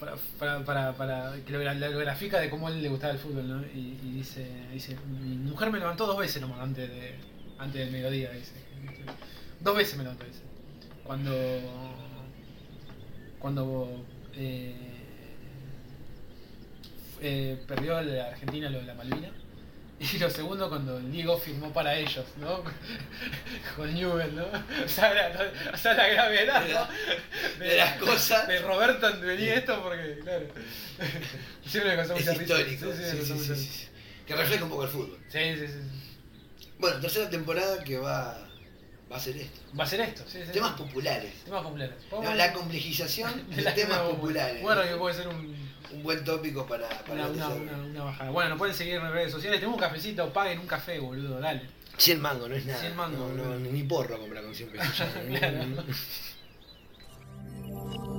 Para, para, para, para que lo, lo grafica de cómo a él le gustaba el fútbol, ¿no? Y, y dice, dice, mi mujer me levantó dos veces nomás antes de antes del mediodía, dice. Dos veces me levantó, dice. Cuando cuando eh, eh, perdió la Argentina lo de la Malvina. Y lo segundo cuando el Diego firmó para ellos, ¿no? Con Newell, ¿no? O sea, la, o sea, la gravedad, ¿no? de las cosas. De Roberto venía esto porque, claro. Siempre me causó Es mucha risa. histórico. Sí, sí, Sí, sí, risa. Que refleja un poco el fútbol. Sí, sí, sí. Bueno, tercera temporada que va, va a ser esto. Va a ser esto, sí, sí. Temas populares. Temas populares. No, la complejización de la- temas populares. Bueno, que puede ser un, Un buen tópico para, para una, una, una, una bajada. Bueno, nos pueden seguir en redes sociales. Tenemos un cafecito, paguen un café, boludo, dale. 100 mangos, no es nada. 100 mangos, No, no, boludo. ni porro comprar con 100 pesos. Claro.